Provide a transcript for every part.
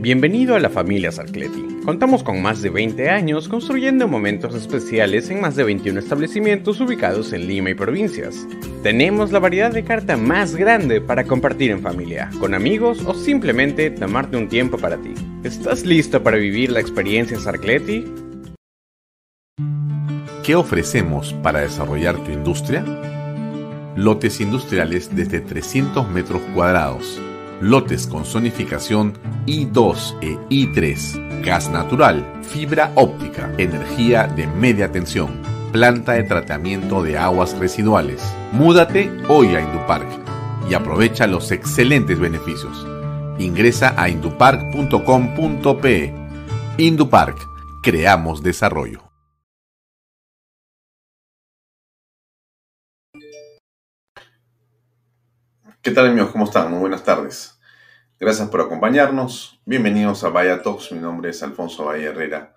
Bienvenido a la familia Sarcleti. Contamos con más de 20 años construyendo momentos especiales en más de 21 establecimientos ubicados en Lima y provincias. Tenemos la variedad de carta más grande para compartir en familia, con amigos o simplemente tomarte un tiempo para ti. ¿Estás listo para vivir la experiencia Sarcleti? ¿Qué ofrecemos para desarrollar tu industria? Lotes industriales desde 300 metros cuadrados lotes con zonificación I2 e I3, gas natural, fibra óptica, energía de media tensión, planta de tratamiento de aguas residuales. Múdate hoy a Indupark y aprovecha los excelentes beneficios. Ingresa a indupark.com.pe. Indupark, creamos desarrollo. ¿Qué tal amigos? ¿Cómo están? Muy buenas tardes. Gracias por acompañarnos. Bienvenidos a Vaya Talks. Mi nombre es Alfonso Valle Herrera.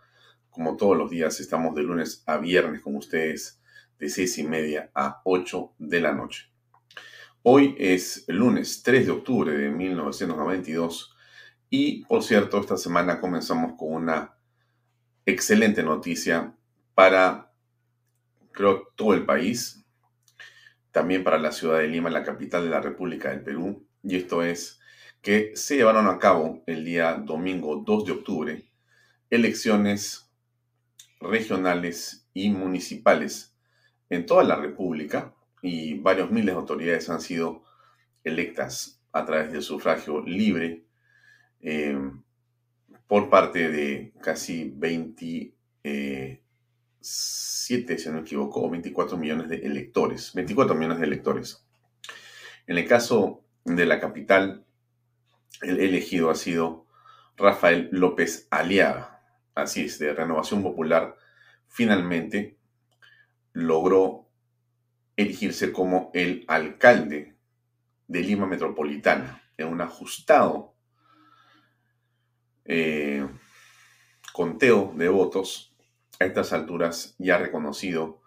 Como todos los días, estamos de lunes a viernes con ustedes de seis y media a 8 de la noche. Hoy es lunes 3 de octubre de 1992 y, por cierto, esta semana comenzamos con una excelente noticia para, creo, todo el país, también para la ciudad de Lima, la capital de la República del Perú, y esto es que se llevaron a cabo el día domingo 2 de octubre elecciones regionales y municipales en toda la República y varios miles de autoridades han sido electas a través del sufragio libre eh, por parte de casi 20, 7, si no me equivoco, 24 millones de electores. 24 millones de electores. En el caso de la capital, el elegido ha sido Rafael López Aliaga. Así es, de Renovación Popular, finalmente logró elegirse como el alcalde de Lima Metropolitana en un ajustado eh, conteo de votos a estas alturas ya reconocido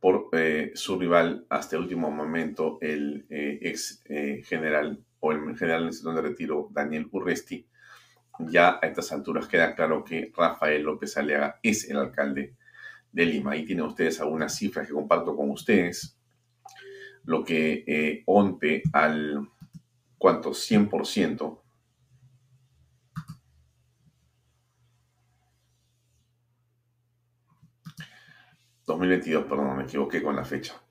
por eh, su rival hasta el último momento, el eh, ex eh, general o el general en situación de retiro, Daniel Urresti, ya a estas alturas queda claro que Rafael López Aliaga es el alcalde de Lima. Ahí tienen ustedes algunas cifras que comparto con ustedes. Lo que onte al, ¿cuánto? 100% 2022, perdón, me equivoqué con la fecha.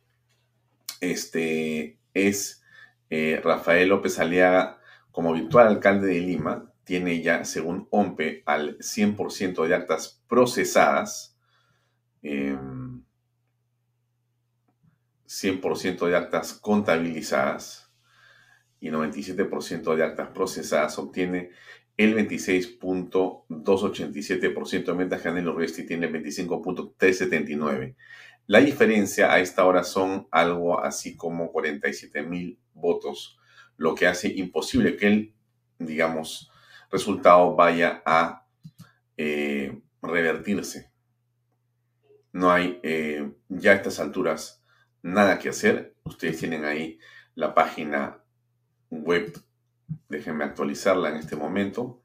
Este es eh, Rafael López Aliaga como virtual alcalde de Lima. Tiene ya, según OMPE, al 100% de actas procesadas. 100% em, de actas contabilizadas y 97% de actas procesadas obtiene el 26.287%, mientras que Anel Resti tiene el 25.379%. La diferencia a esta hora son algo así como 47 mil votos, lo que hace imposible que el, digamos, resultado vaya a eh, revertirse. No hay eh, ya a estas alturas nada que hacer. Ustedes tienen ahí la página web Déjenme actualizarla en este momento.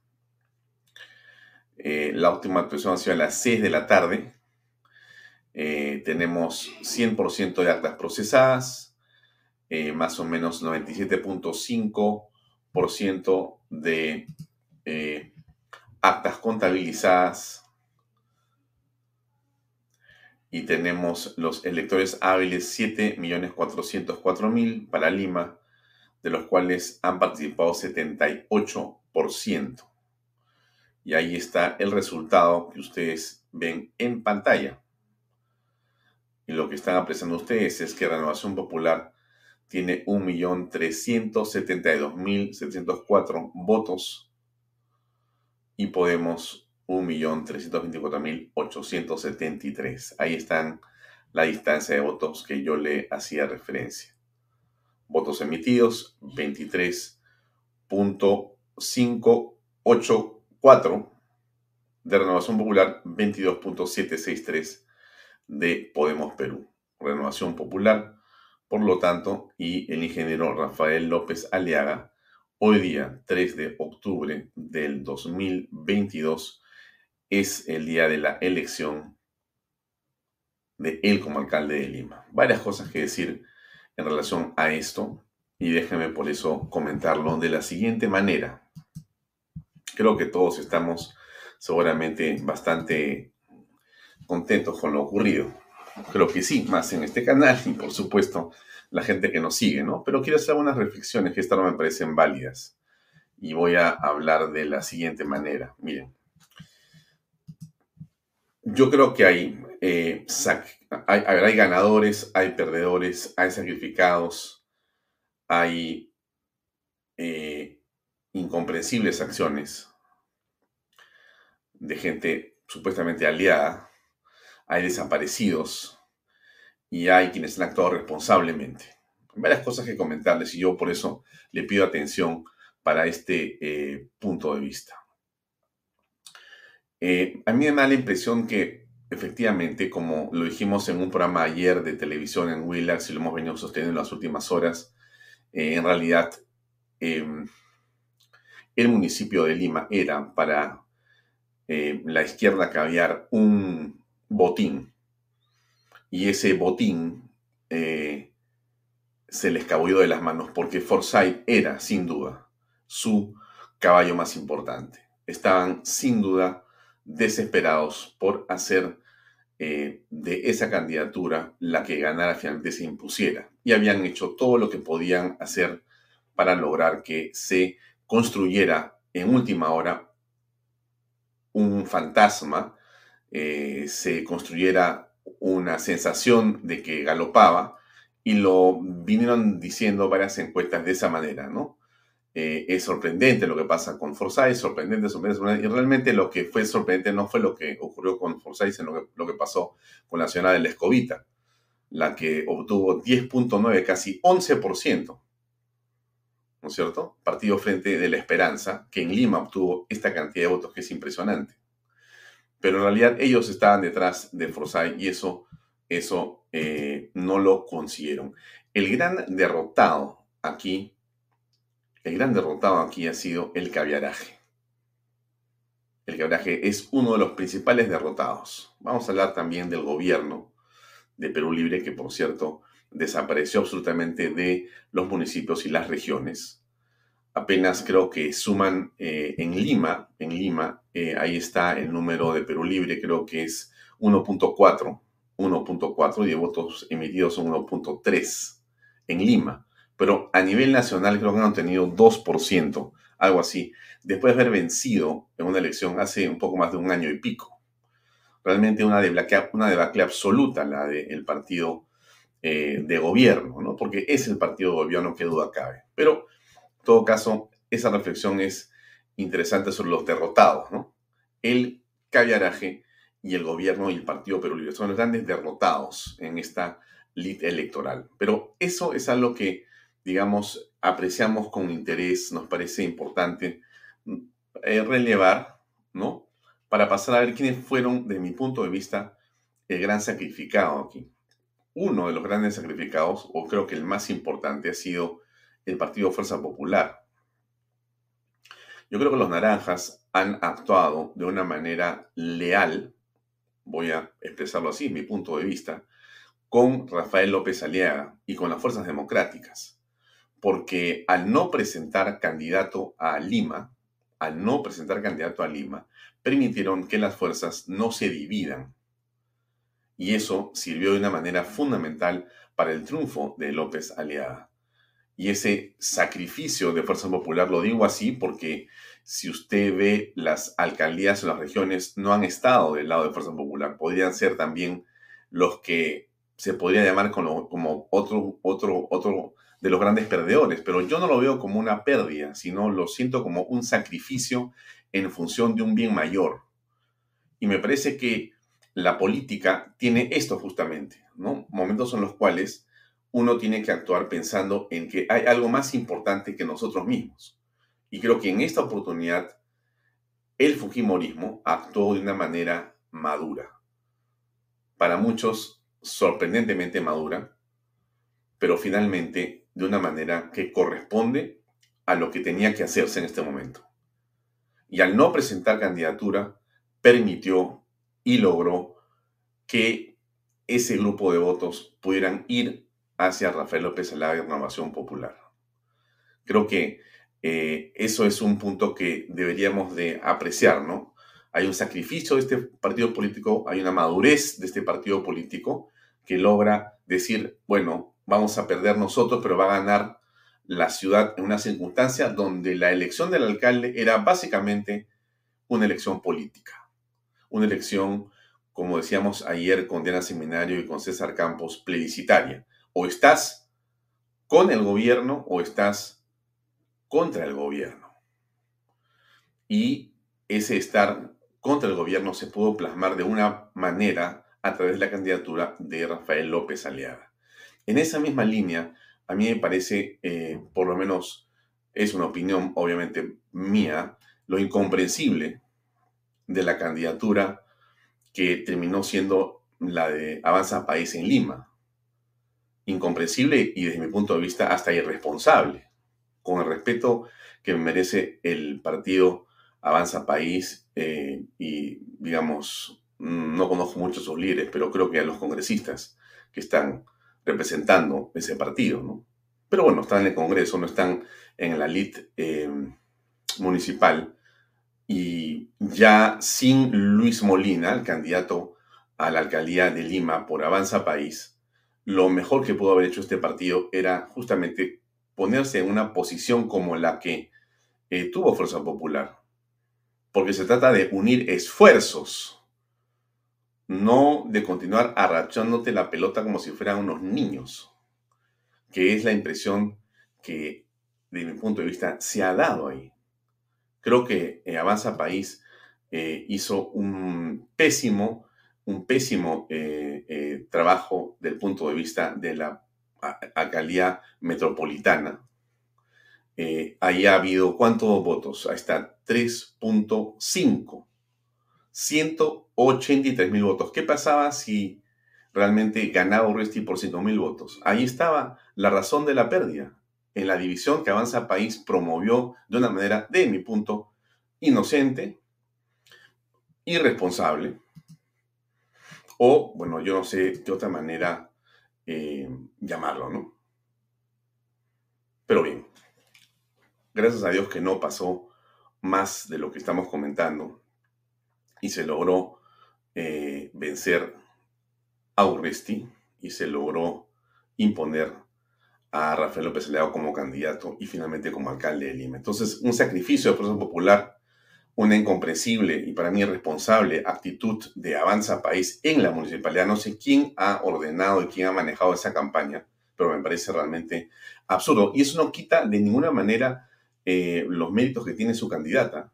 Eh, la última actualización ha sido a las 6 de la tarde. Eh, tenemos 100% de actas procesadas, eh, más o menos 97.5 de actas contabilizadas y tenemos los electores hábiles 7.404.000 para Lima, de los cuales han participado 78%. Y ahí está el resultado que ustedes ven en pantalla. Y lo que están apreciando ustedes es que Renovación Popular tiene 1.372.704 votos y Podemos 1.324.873. Ahí están la distancia de votos que yo le hacía referencia. Votos emitidos 23.584 de Renovación Popular, 22.763 de Podemos Perú. Renovación Popular, por lo tanto, y el ingeniero Rafael López Aliaga, hoy día, 3 de octubre del 2022, es el día de la elección de él como alcalde de Lima. Varias cosas que decir en relación a esto y déjenme por eso comentarlo de la siguiente manera. Creo que todos estamos seguramente bastante contentos con lo ocurrido. Creo que sí, más en este canal y por supuesto la gente que nos sigue, ¿no? Pero quiero hacer unas reflexiones que estas no me parecen válidas y voy a hablar de la siguiente manera. Miren, yo creo que hay, eh, hay, hay ganadores, hay perdedores, hay sacrificados, hay eh, incomprensibles acciones de gente supuestamente aliada, hay desaparecidos y hay quienes han actuado responsablemente. Varias cosas que comentarles y yo por eso le pido atención para este eh, punto de vista. Eh, a mí me da la impresión que efectivamente, como lo dijimos en un programa ayer de televisión en Willax y lo hemos venido sosteniendo en las últimas horas, eh, en realidad em, el municipio de Lima era para eh, la izquierda caviar un botín. Y ese botín eh, se le escabulló de las manos porque Forsyth era, sin duda, su caballo más importante. Estaban, sin duda, desesperados por hacer eh, de esa candidatura la que ganara finalmente se impusiera. Y habían hecho todo lo que podían hacer para lograr que se construyera en última hora un fantasma, eh, se construyera una sensación de que galopaba y lo vinieron diciendo varias encuestas de esa manera, ¿no? Eh, es sorprendente lo que pasa con Forsyth, sorprendente, sorprendente, y realmente lo que fue sorprendente no fue lo que ocurrió con Forsyth, sino lo que, pasó con la ciudad de la Escobita, la que obtuvo 10.9, casi 11%, ¿no es cierto? Partido Frente de la Esperanza, que en Lima obtuvo esta cantidad de votos que es impresionante. Pero en realidad ellos estaban detrás de Forsyth y eso, eso eh, no lo consiguieron. El gran derrotado aquí, el gran derrotado aquí ha sido el caviaraje. El caviaraje es uno de los principales derrotados. Vamos a hablar también del gobierno de Perú Libre, que por cierto desapareció absolutamente de los municipios y las regiones. Apenas creo que suman eh, en Lima, en Lima, eh, ahí está el número de Perú Libre, creo que es 1.4, 1.4 y de votos emitidos son 1.3 en Lima. Pero a nivel nacional creo que han tenido 2%, algo así, después de haber vencido en una elección hace un poco más de un año y pico. Realmente una debacle, una debacle absoluta la del partido eh, de gobierno, ¿no? Porque es el partido de gobierno que duda cabe. Pero, en todo caso, esa reflexión es interesante sobre los derrotados, ¿no? El caviaraje y el gobierno y el partido Perú son los grandes derrotados en esta lid electoral. Pero eso es algo que, digamos, apreciamos con interés, nos parece importante eh, relevar, ¿no? Para pasar a ver quiénes fueron, de mi punto de vista, el gran sacrificado aquí uno de los grandes sacrificados, o creo que el más importante, ha sido el Partido Fuerza Popular. Yo creo que los naranjas han actuado de una manera leal, voy a expresarlo así, mi punto de vista, con Rafael López Aliaga y con las fuerzas democráticas. Porque al no presentar candidato a Lima, al no presentar candidato a Lima, permitieron que las fuerzas no se dividan. Y eso sirvió de una manera fundamental para el triunfo de López Aliada. Y ese sacrificio de Fuerza Popular, lo digo así porque si usted ve las alcaldías en las regiones, no han estado del lado de Fuerza Popular. Podrían ser también los que se podría llamar como, como otro, otro, otro de los grandes perdedores, pero yo no lo veo como una pérdida, sino lo siento como un sacrificio en función de un bien mayor. Y me parece que la política tiene esto justamente, ¿no? Momentos en los cuales uno tiene que actuar pensando en que hay algo más importante que nosotros mismos. Y creo que en esta oportunidad el Fujimorismo actuó de una manera madura. Para muchos, sorprendentemente madura, pero finalmente de una manera que corresponde a lo que tenía que hacerse en este momento. Y al no presentar candidatura, permitió y logró que ese grupo de votos pudieran ir hacia Rafael López la Renovación Popular. Creo que eh, eso es un punto que deberíamos de apreciar, ¿no? Hay un sacrificio de este partido político, hay una madurez de este partido político que logra decir, bueno, vamos a perder nosotros, pero va a ganar la ciudad en una circunstancia donde la elección del alcalde era básicamente una elección política, una elección, como decíamos ayer con Diana Seminario y con César Campos, plebiscitaria. O estás con el gobierno o estás contra el gobierno. Y ese estar contra el gobierno se pudo plasmar de una manera a través de la candidatura de Rafael López Aliada. En esa misma línea, a mí me parece, eh, por lo menos es una opinión obviamente mía, lo incomprensible de la candidatura que terminó siendo la de Avanza País en Lima. Incomprensible y desde mi punto de vista hasta irresponsable, con el respeto que merece el partido Avanza País eh, y digamos, no conozco mucho a sus líderes, pero creo que a los congresistas que están representando ese partido, ¿no? Pero bueno, están en el Congreso, no están en la elite eh, municipal y ya sin Luis Molina, el candidato a la alcaldía de Lima por Avanza País, lo mejor que pudo haber hecho este partido era justamente ponerse en una posición como la que eh, tuvo Fuerza Popular. Porque se trata de unir esfuerzos, no de continuar arrachándote la pelota como si fueran unos niños, que es la impresión que, de mi punto de vista, se ha dado ahí. Creo que eh, Avanza País eh, hizo un pésimo un pésimo eh, eh, trabajo del punto de vista de la alcaldía metropolitana. Ahí ha habido cuántos votos? Ahí está 3.5. 183 mil votos. ¿Qué pasaba si realmente ganaba Urresti por 5 mil votos? Ahí estaba la razón de la pérdida. En la división que Avanza País promovió de una manera, de mi punto, inocente, irresponsable, o, bueno, yo no sé de otra manera eh, llamarlo, ¿no? Pero bien, gracias a Dios que no pasó más de lo que estamos comentando y se logró eh, vencer a Urresti y se logró imponer a Rafael López Leao como candidato y finalmente como alcalde de Lima. Entonces, un sacrificio de fuerza popular una incomprensible y para mí irresponsable actitud de Avanza País en la municipalidad. No sé quién ha ordenado y quién ha manejado esa campaña, pero me parece realmente absurdo. Y eso no quita de ninguna manera eh, los méritos que tiene su candidata,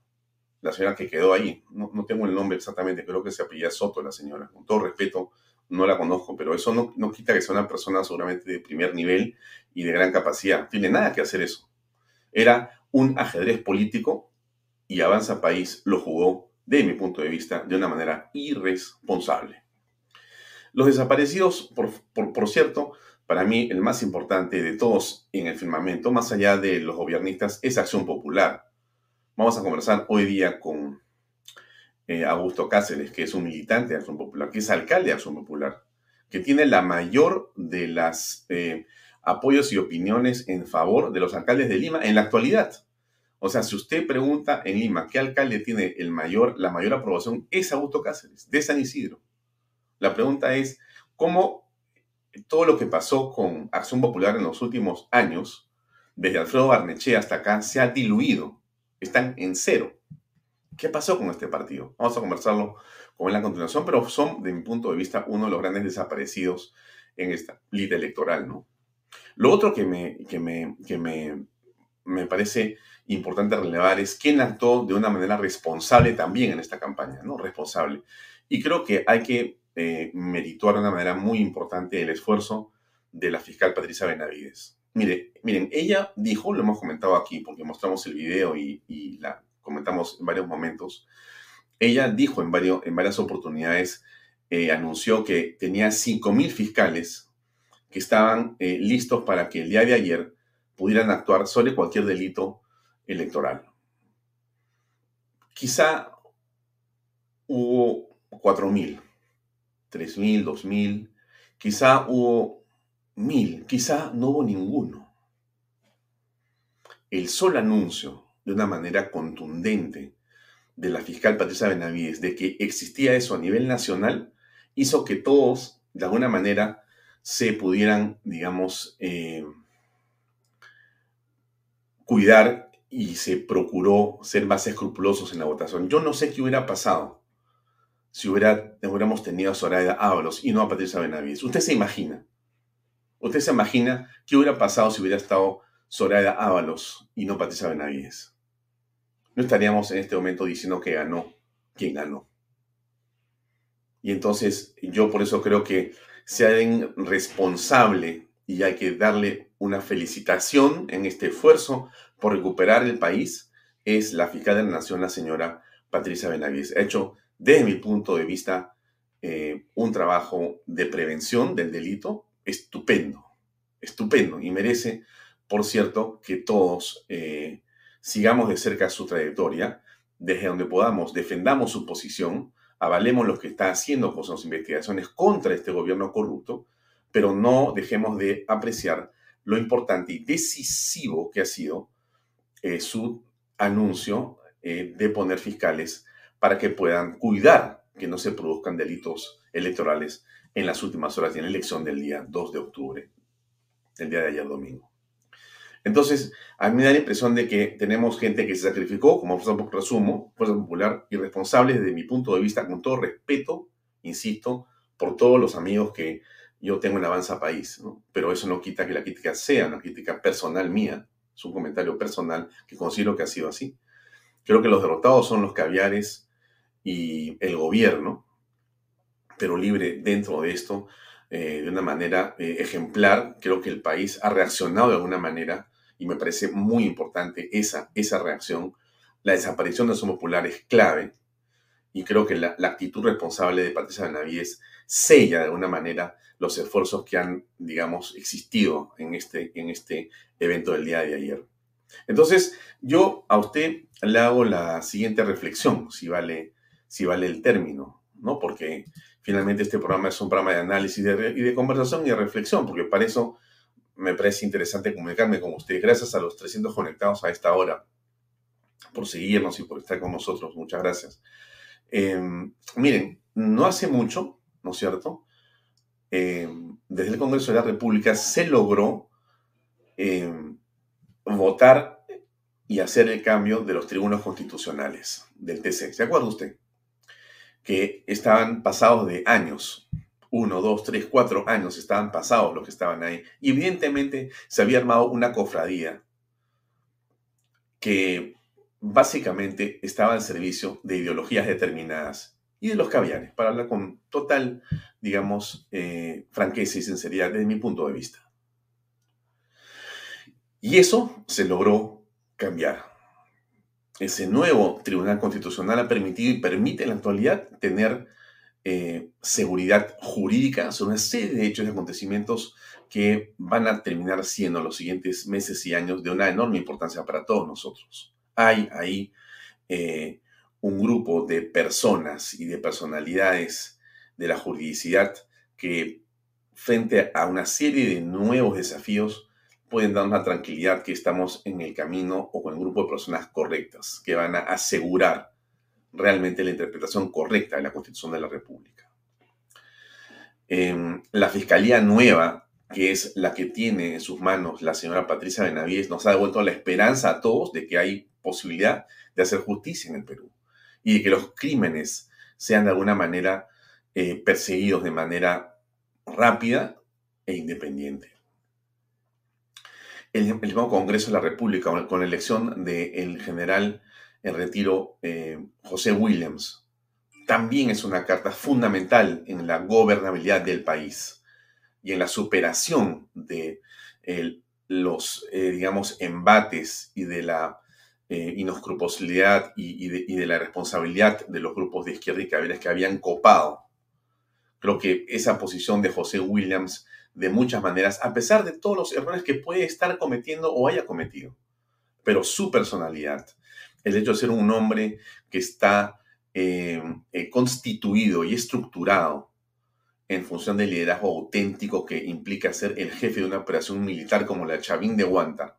la señora que quedó ahí. No, tengo el nombre exactamente, creo que se apellida Soto la señora. Con todo respeto, no la conozco, pero eso no, no quita que sea una persona seguramente de primer nivel y de gran capacidad. Tiene nada que hacer eso. Era un ajedrez político y Avanza País lo jugó, de mi punto de vista, de una manera irresponsable. Los desaparecidos, por, cierto, para mí el más importante de todos en el firmamento, más allá de los gobiernistas, es Acción Popular. Vamos a conversar hoy día con eh, Augusto Cáceres, que es un militante de Acción Popular, que es alcalde de Acción Popular, que tiene la mayor de las eh, apoyos y opiniones en favor de los alcaldes de Lima en la actualidad. O sea, si usted pregunta en Lima qué alcalde tiene el mayor, la mayor aprobación, es Augusto Cáceres, de San Isidro. La pregunta es, ¿cómo todo lo que pasó con Acción Popular en los últimos años, desde Alfredo Barnechea hasta acá, se ha diluido? Están en cero. ¿Qué pasó con este partido? Vamos a conversarlo con él a continuación, pero son, de mi punto de vista, uno de los grandes desaparecidos en esta lista electoral, ¿no? Lo otro que me, que me, que me, me parece importante relevar es quién actuó de una manera responsable también en esta campaña, ¿no? Responsable. Y creo que hay que eh, merituar de una manera muy importante el esfuerzo de la fiscal Patricia Benavides. Mire, miren, ella dijo, lo hemos comentado aquí porque mostramos el video y, la comentamos en varios momentos, ella dijo en, varios, en varias oportunidades, eh, anunció que tenía 5.000 fiscales que estaban eh, listos para que el día de ayer pudieran actuar sobre cualquier delito electoral. Quizá hubo 4.000, 3.000, 2.000, quizá hubo 1.000, quizá no hubo ninguno. El solo anuncio de una manera contundente de la fiscal Patricia Benavides de que existía eso a nivel nacional hizo que todos, de alguna manera, se pudieran, digamos, eh, cuidar y se procuró ser más escrupulosos en la votación. Yo no sé qué hubiera pasado si hubiera, hubiéramos tenido a Soraya Ábalos y no a Patricia Benavides. Usted se imagina. Usted se imagina qué hubiera pasado si hubiera estado Soraya Ábalos y no Patricia Benavides. No estaríamos en este momento diciendo que ganó quien ganó. Y entonces yo por eso creo que sea responsable y hay que darle una felicitación en este esfuerzo por recuperar el país es la fiscal de la Nación, la señora Patricia Benavides. Ha hecho, desde mi punto de vista, eh, un trabajo de prevención del delito estupendo, estupendo, y merece, por cierto, que todos eh, sigamos de cerca su trayectoria, desde donde podamos, defendamos su posición, avalemos lo que está haciendo con sus investigaciones contra este gobierno corrupto, pero no dejemos de apreciar lo importante y decisivo que ha sido eh, su anuncio eh, de poner fiscales para que puedan cuidar que no se produzcan delitos electorales en las últimas horas de la elección del día 2 de octubre, el día de ayer domingo. Entonces, a mí me da la impresión de que tenemos gente que se sacrificó, como Fuerza Popular, resumo, Fuerza Popular, irresponsable desde mi punto de vista, con todo respeto, insisto, por todos los amigos que yo tengo en Avanza País, pero eso no quita que la crítica sea una crítica personal mía, es un comentario personal que considero que ha sido así. Creo que los derrotados son los caviares y el gobierno, pero libre dentro de esto eh, de una manera eh, ejemplar. Creo que el país ha reaccionado de alguna manera y me parece muy importante esa, esa reacción. La desaparición de Somos Popular es clave y creo que la, actitud responsable de Patricia Benavides sella de alguna manera los esfuerzos que han, digamos, existido en este, en este evento del día de ayer. Entonces, yo a usted le hago la siguiente reflexión, si vale, si vale el término, ¿no? Porque finalmente este programa es un programa de análisis y de conversación y de reflexión, porque para eso me parece interesante comunicarme con usted. Gracias a los 300 conectados a esta hora por seguirnos y por estar con nosotros. Muchas gracias. Em, miren, no hace mucho, ¿no es cierto? Em, desde el Congreso de la República se logró em, votar y hacer el cambio de los tribunos constitucionales del TC. ¿Se acuerda usted? Que estaban pasados de años, uno, dos, tres, cuatro años estaban pasados los que estaban ahí. Y evidentemente se había armado una cofradía que básicamente estaba al servicio de ideologías determinadas y de los caviares, para hablar con total, digamos, eh, franqueza y sinceridad desde mi punto de vista. Y eso se logró cambiar. Ese nuevo Tribunal Constitucional ha permitido y permite en la actualidad tener eh, seguridad jurídica sobre una serie de hechos y acontecimientos que van a terminar siendo los siguientes meses y años de una enorme importancia para todos nosotros. Hay ahí eh, un grupo de personas y de personalidades de la juridicidad que frente a una serie de nuevos desafíos, pueden dar una tranquilidad que estamos en el camino o con el grupo de personas correctas, que van a asegurar realmente la interpretación correcta de la Constitución de la República. Em, la Fiscalía Nueva, que es la que tiene en sus manos la señora Patricia Benavides, nos ha devuelto la esperanza a todos de que hay posibilidad de hacer justicia en el Perú y de que los crímenes sean de alguna manera eh, perseguidos de manera rápida e independiente. El, mismo Congreso de la República, con la elección del general en retiro eh, José Williams, también es una carta fundamental en la gobernabilidad del país y en la superación de los, eh, digamos, embates y de la eh, y, de, la responsabilidad de los grupos de izquierda y caballeros que habían copado. Creo que esa posición de José Williams, de muchas maneras, a pesar de todos los errores que puede estar cometiendo o haya cometido, pero su personalidad, el hecho de ser un hombre que está eh, eh, constituido y estructurado en función del liderazgo auténtico que implica ser el jefe de una operación militar como la Chavín de Guanta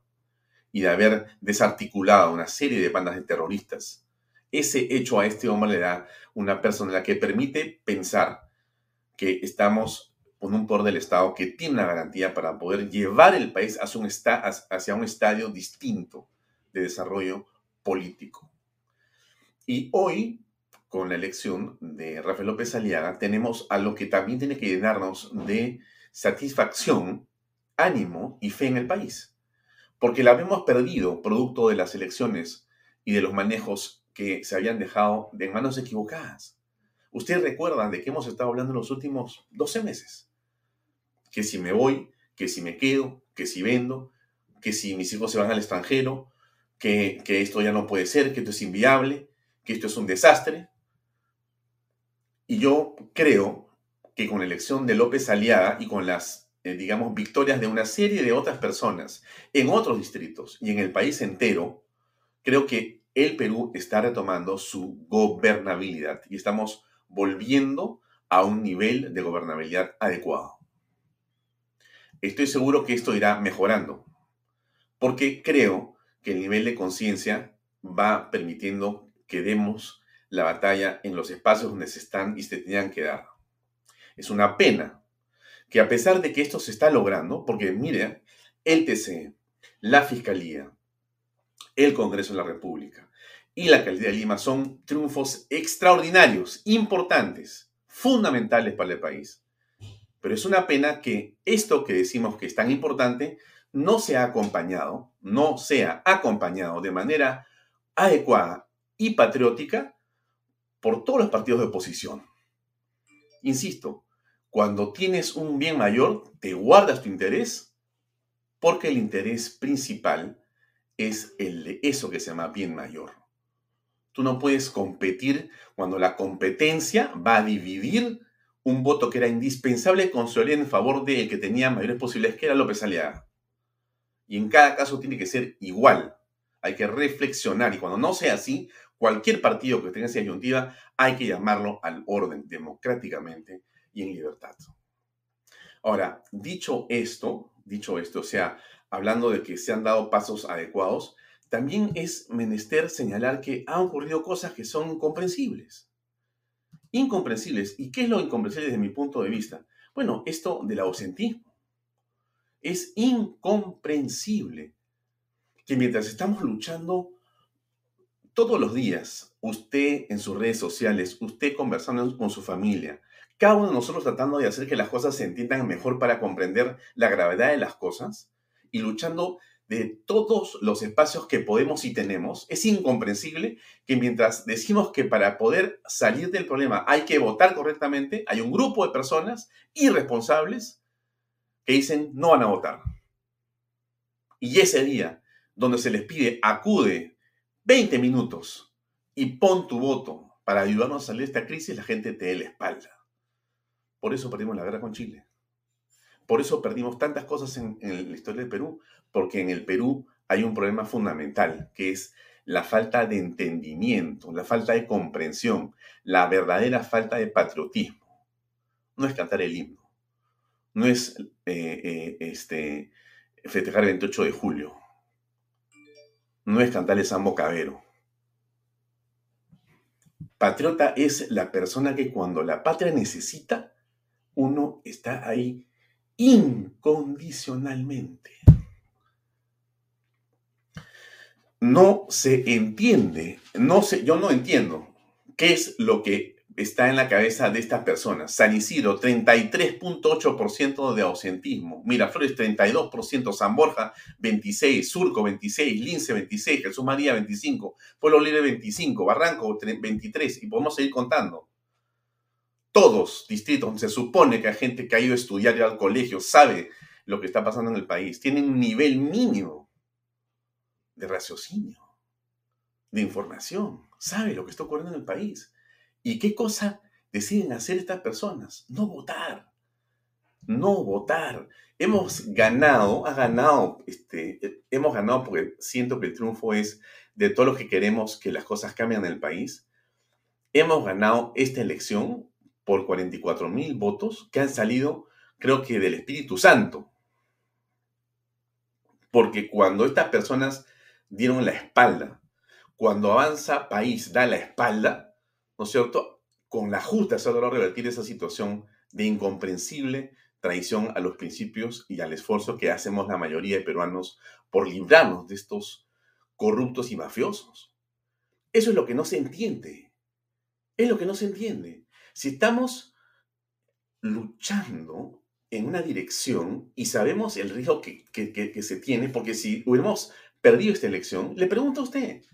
y de haber desarticulado una serie de bandas de terroristas. Ese hecho a este hombre le da una personalidad que permite pensar que estamos con un poder del Estado que tiene una garantía para poder llevar el país hacia un, hacia un estadio distinto de desarrollo político. Y hoy, con la elección de Rafael López Aliaga, tenemos algo que también tiene que llenarnos de satisfacción, ánimo y fe en el país. Porque la hemos perdido producto de las elecciones y de los manejos que se habían dejado de manos equivocadas. Ustedes recuerdan de qué hemos estado hablando en los últimos 12 meses. Que si me voy, que si me quedo, que si vendo, que si mis hijos se van al extranjero, que, esto ya no puede ser, que esto es inviable, que esto es un desastre. Y yo creo que con la elección de López Aliaga y con las, eh, digamos, victorias de una serie de otras personas en otros distritos y en el país entero, creo que el Perú está retomando su gobernabilidad y estamos volviendo a un nivel de gobernabilidad adecuado. Estoy seguro que esto irá mejorando, porque creo que el nivel de conciencia va permitiendo que demos la batalla en los espacios donde se están y se tenían que dar. Es una pena que a pesar de que esto se está logrando, porque mire, el TC, la Fiscalía, el Congreso de la República y la Alcaldía de Lima son triunfos extraordinarios, importantes, fundamentales para el país. Pero es una pena que esto que decimos que es tan importante no sea acompañado, no sea acompañado de manera adecuada y patriótica por todos los partidos de oposición. Insisto, cuando tienes un bien mayor, te guardas tu interés porque el interés principal es el de eso que se llama bien mayor. Tú no puedes competir cuando la competencia va a dividir un voto que era indispensable construir en favor del que tenía mayores posibilidades, que era López Aliaga. Y en cada caso tiene que ser igual. Hay que reflexionar y cuando no sea así, cualquier partido que tenga esa ayuntiva hay que llamarlo al orden democráticamente y en libertad. Ahora, dicho esto, dicho esto, o sea, hablando de que se han dado pasos adecuados, también es menester señalar que han ocurrido cosas que son incomprensibles. Incomprensibles. ¿Y qué es lo incomprensible desde mi punto de vista? Bueno, esto del ausentismo. Es incomprensible que mientras estamos luchando todos los días, usted en sus redes sociales, usted conversando con su familia, cada uno de nosotros tratando de hacer que las cosas se entiendan mejor para comprender la gravedad de las cosas y luchando de todos los espacios que podemos y tenemos, es incomprensible que mientras decimos que para poder salir del problema hay que votar correctamente, hay un grupo de personas irresponsables que dicen no van a votar. Y ese día, donde se les pide acude 20 minutos y pon tu voto para ayudarnos a salir de esta crisis, la gente te dé la espalda. Por eso perdimos la guerra con Chile. Por eso perdimos tantas cosas en, la historia del Perú, porque en el Perú hay un problema fundamental, que es la falta de entendimiento, la falta de comprensión, la verdadera falta de patriotismo. No es cantar el himno no es eh, eh, este, festejar el 28 de julio, no es cantarle Sambo Cabero. Patriota es la persona que cuando la patria necesita, uno está ahí incondicionalmente. No se entiende, no sé, yo no entiendo qué es lo que está en la cabeza de estas personas. San Isidro, 33.8% de ausentismo. Miraflores, 32%. San Borja, 26. Surco, 26. Lince, 26. Jesús María, 25. Pueblo Libre, 25. Barranco, 23. Y podemos seguir contando. Todos distritos donde se supone que hay gente que ha ido a estudiar y al colegio sabe lo que está pasando en el país. Tienen un nivel mínimo de raciocinio, de información. Sabe lo que está ocurriendo en el país ¿Y qué cosa deciden hacer estas personas? No votar. No votar. Hemos ganado, ha ganado, este, hemos ganado porque siento que el triunfo es de todos los que queremos que las cosas cambien en el país. Hemos ganado esta elección por 44 mil votos que han salido, creo que del Espíritu Santo. Porque cuando estas personas dieron la espalda, cuando Avanza País da la espalda, ¿no es cierto?, con la justa se logrado revertir esa situación de incomprensible traición a los principios y al esfuerzo que hacemos la mayoría de peruanos por librarnos de estos corruptos y mafiosos. Eso es lo que no se entiende. Es lo que no se entiende. Si estamos luchando en una dirección y sabemos el riesgo que, que se tiene, porque si hubiéramos perdido esta elección, le pregunto a usted,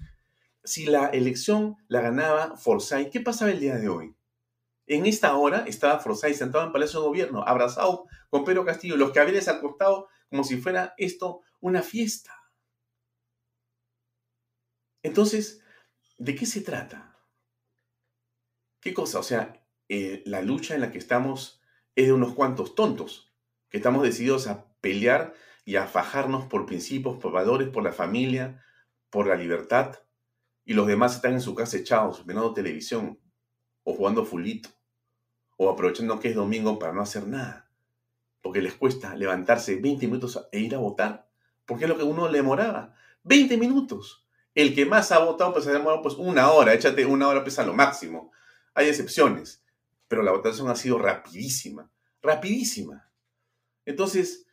si la elección la ganaba Forsyth, ¿qué pasaba el día de hoy? En esta hora estaba Forsyth sentado en Palacio de Gobierno, abrazado con Pedro Castillo, los caballeros al costado, como si fuera esto una fiesta. Entonces, ¿de qué se trata? ¿Qué cosa? O sea, eh, la lucha en la que estamos es de unos cuantos tontos, que estamos decididos a pelear y a fajarnos por principios, por valores, por la familia, por la libertad, y los demás están en su casa echados, viendo televisión, o jugando fulito, o aprovechando que es domingo para no hacer nada, porque les cuesta levantarse 20 minutos e ir a votar, porque es lo que uno le demoraba, 20 minutos. El que más ha votado, pues ha demorado pues una hora, échate una hora pues a lo máximo. Hay excepciones, pero la votación ha sido rapidísima, rapidísima. Entonces,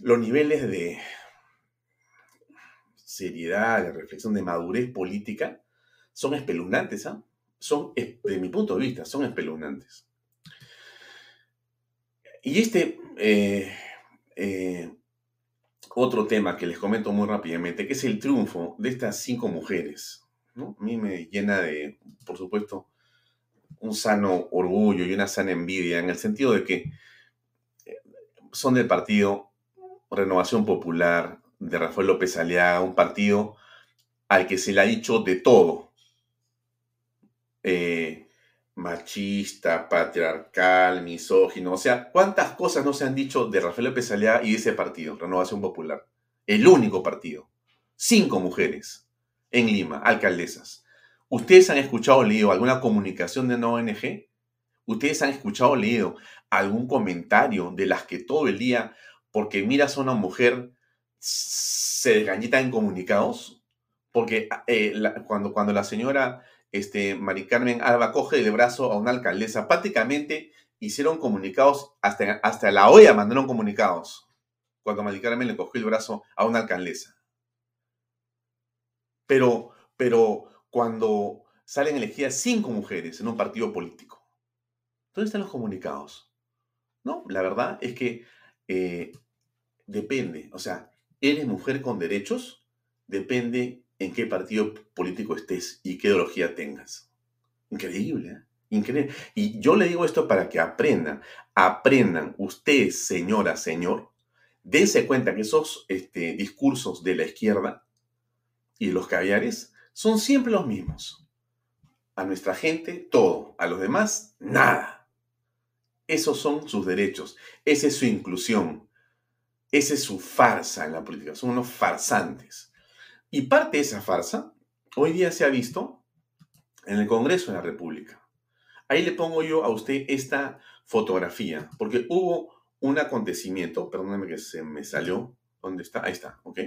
los niveles de, seriedad, de reflexión, de madurez política, son espeluznantes, ¿ah? Son, de mi punto de vista, son espeluznantes. Y este eh, eh, otro tema que les comento muy rápidamente, que es el triunfo de estas cinco mujeres, ¿no? A mí me llena de, por supuesto, un sano orgullo y una sana envidia, en el sentido de que eh, son del partido Renovación Popular, de Rafael López Aliaga, un partido al que se le ha dicho de todo. Eh, machista, patriarcal, misógino. O sea, ¿cuántas cosas no se han dicho de Rafael López Aliaga y de ese partido, Renovación Popular? El único partido. Cinco mujeres en Lima, alcaldesas. ¿Ustedes han escuchado o leído alguna comunicación de una ONG? ¿Ustedes han escuchado o leído algún comentario de las que todo el día, porque miras a una mujer se desgañitan en comunicados, porque eh, cuando, cuando la señora este, Mari Carmen Alba coge el brazo a una alcaldesa, prácticamente hicieron comunicados, hasta, hasta la OEA mandaron comunicados, cuando Mari Carmen le cogió el brazo a una alcaldesa. Pero, pero cuando salen elegidas cinco mujeres en un partido político, ¿dónde están los comunicados? No, la verdad es que eh, depende, o sea, ¿Eres mujer con derechos? Depende en qué partido político estés y qué ideología tengas. Increíble, ¿eh? Increíble. Y yo le digo esto para que aprendan. Aprendan ustedes, señora, señor, dense cuenta que esos este, discursos de la izquierda y los caviares son siempre los mismos. A nuestra gente, todo. A los demás, nada. Esos son sus derechos. Esa es su inclusión. Esa es su farsa en la política, son unos farsantes. Y parte de esa farsa hoy día se ha visto en el Congreso de la República. Ahí le pongo yo a usted esta fotografía, porque hubo un acontecimiento, perdóname que se me salió, ¿dónde está? Ahí está, ok,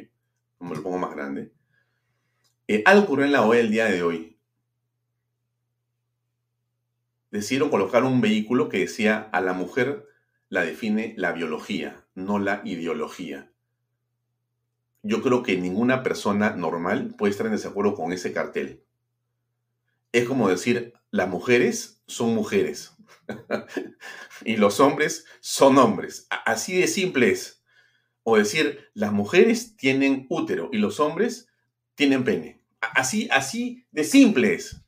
me lo pongo más grande. Eh, algo ocurrió en la OEA el día de hoy. Decidieron colocar un vehículo que decía a la mujer la define la biología, no la ideología. Yo creo que ninguna persona normal puede estar en desacuerdo con ese cartel. Es como decir, las mujeres son mujeres y los hombres son hombres. Así de simple es. O decir, las mujeres tienen útero y los hombres tienen pene. Así, así de simple es.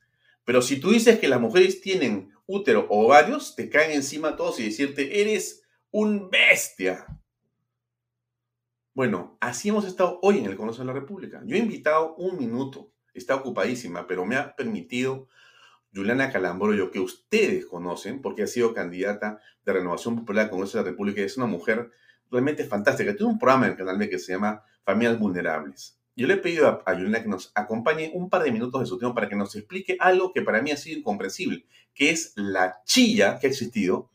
Pero si tú dices que las mujeres tienen útero o ovarios, te caen encima todos y decirte, eres un bestia. Bueno, así hemos estado hoy en el Congreso de la República. Yo he invitado un minuto, está ocupadísima, pero me ha permitido Juliana Calambroyo, que ustedes conocen, porque ha sido candidata de Renovación Popular al Congreso de la República, es una mujer realmente fantástica. Tiene un programa en el canal que se llama Familias Vulnerables. Yo le he pedido a, a que nos acompañe un par de minutos de su tiempo para que nos explique algo que para mí ha sido incomprensible, que es la chilla que ha existido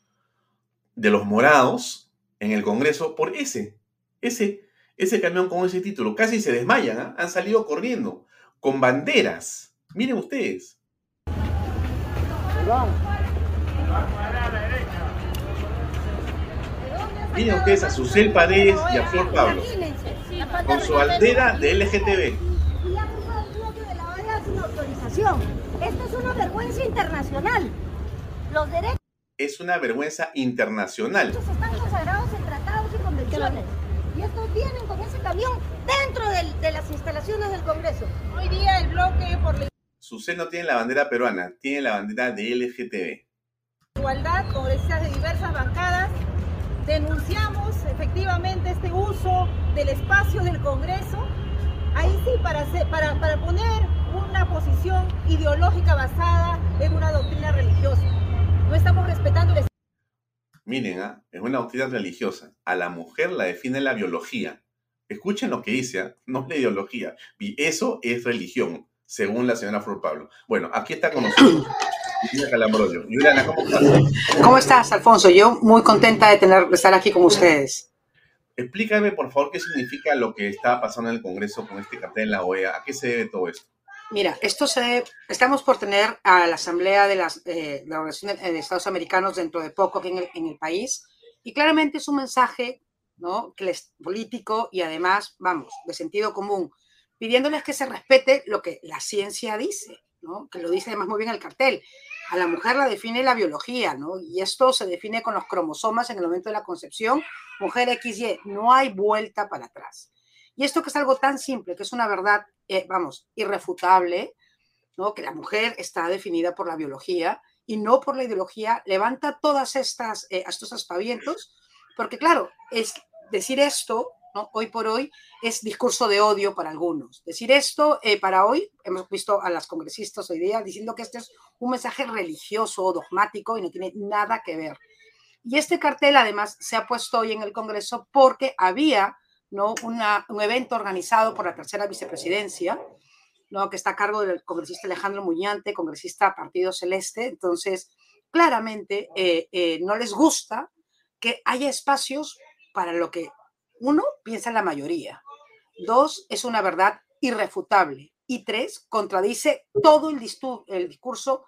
de los morados en el Congreso por ese, ese, ese camión con ese título. Casi se desmayan, ¿ah? han salido corriendo con banderas. Miren ustedes. Miren ustedes a Susel Paredes y a Flor Pablo con su bandera de LGTB. Esto es una vergüenza internacional. Los derechos es una vergüenza internacional. están consagrados en tratados y convenciones. Y estos vienen con ese camión dentro de las instalaciones del Congreso. Hoy día el bloque por la Susel no tiene la bandera peruana, tiene la bandera de LGTB. Igualdad, congresistas de diversas bancadas, denunciamos efectivamente este uso del espacio del Congreso, ahí sí, para, para, para poner una posición ideológica basada en una doctrina religiosa. No estamos respetando el... Miren, ¿ah? es una doctrina religiosa. A la mujer la define la biología. Escuchen lo que dice, ¿ah? no la ideología. Eso es religión según la señora Flor Pablo. Bueno, aquí está con nosotros. Juliana ¿cómo estás? ¿Cómo estás, Alfonso? Yo muy contenta de, tener, estar aquí con ustedes. Explícame, por favor, qué significa lo que está pasando en el Congreso con este cartel en la OEA. ¿A qué se debe todo esto? Mira, esto se estamos por tener a la Asamblea de, las, eh, la Organización de Estados Americanos dentro de poco aquí en el, en el país y claramente es un mensaje ¿no? que político y además, vamos, de sentido común pidiéndoles que se respete lo que la ciencia dice, ¿no? que lo dice además muy bien el cartel. A la mujer la define la biología, ¿no? Y esto se define con los cromosomas en el momento de la concepción, mujer XY, no hay vuelta para atrás. Y esto que es algo tan simple, que es una verdad, eh, vamos, irrefutable, ¿no? Que la mujer está definida por la biología y no por la ideología, levanta todas estas, eh, estos aspavientos, porque claro, es decir esto Hoy por hoy es discurso de odio para algunos. Decir esto eh, para hoy, hemos visto a las congresistas hoy día diciendo que este es un mensaje religioso o dogmático y no tiene nada que ver. Y este cartel además se ha puesto hoy en el Congreso porque había ¿no? un evento organizado por la tercera vicepresidencia, ¿no? que está a cargo del congresista Alejandro Muñante, congresista Partido Celeste. Entonces, claramente eh, eh, no les gusta que haya espacios para lo que uno, piensa en la mayoría. Dos, es una verdad irrefutable. Y tres, contradice todo el, discurso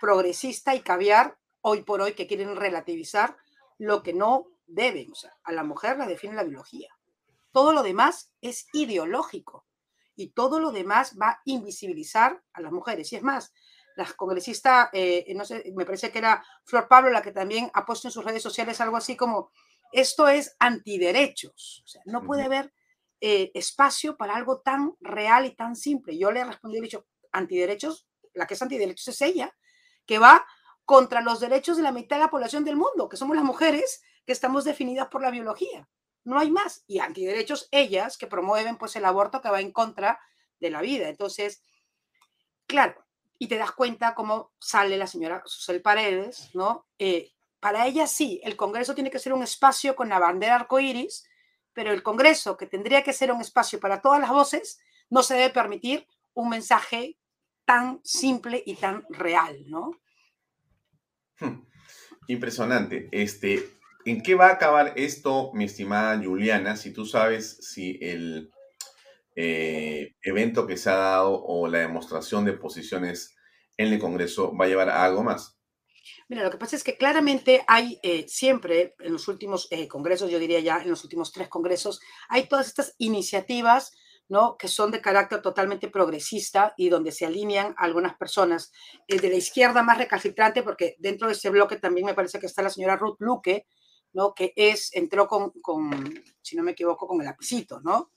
progresista y caviar hoy por hoy que quieren relativizar lo que no deben. O sea, a la mujer la define la biología. Todo lo demás es ideológico y todo lo demás va a invisibilizar a las mujeres. Y es más, la congresista, eh, no sé, me parece que era Flor Pablo la que también ha puesto en sus redes sociales algo así como esto es antiderechos. O sea, no puede haber eh, espacio para algo tan real y tan simple. Yo le he respondido y he dicho, antiderechos, la que es antiderechos es ella, que va contra los derechos de la mitad de la población del mundo, que somos las mujeres que estamos definidas por la biología. No hay más. Y antiderechos ellas que promueven pues el aborto que va en contra de la vida. Entonces, claro, y te das cuenta cómo sale la señora Susel Paredes, ¿no? Eh, para ella sí, el Congreso tiene que ser un espacio con la bandera arcoíris, pero el Congreso, que tendría que ser un espacio para todas las voces, no se debe permitir un mensaje tan simple y tan real, ¿no? Hmm. Impresionante. Este, ¿En qué va a acabar esto, mi estimada Juliana, si tú sabes si el eh, evento que se ha dado o la demostración de posiciones en el Congreso va a llevar a algo más? Mira, lo que pasa es que claramente hay eh, siempre, en los últimos eh, congresos, yo diría ya en los últimos tres congresos, hay todas estas iniciativas ¿no? que son de carácter totalmente progresista y donde se alinean algunas personas de la izquierda más recalcitrante, porque dentro de ese bloque también me parece que está la señora Ruth Luque, ¿no? que es, entró con, si no me equivoco, con el lapicito, ¿no?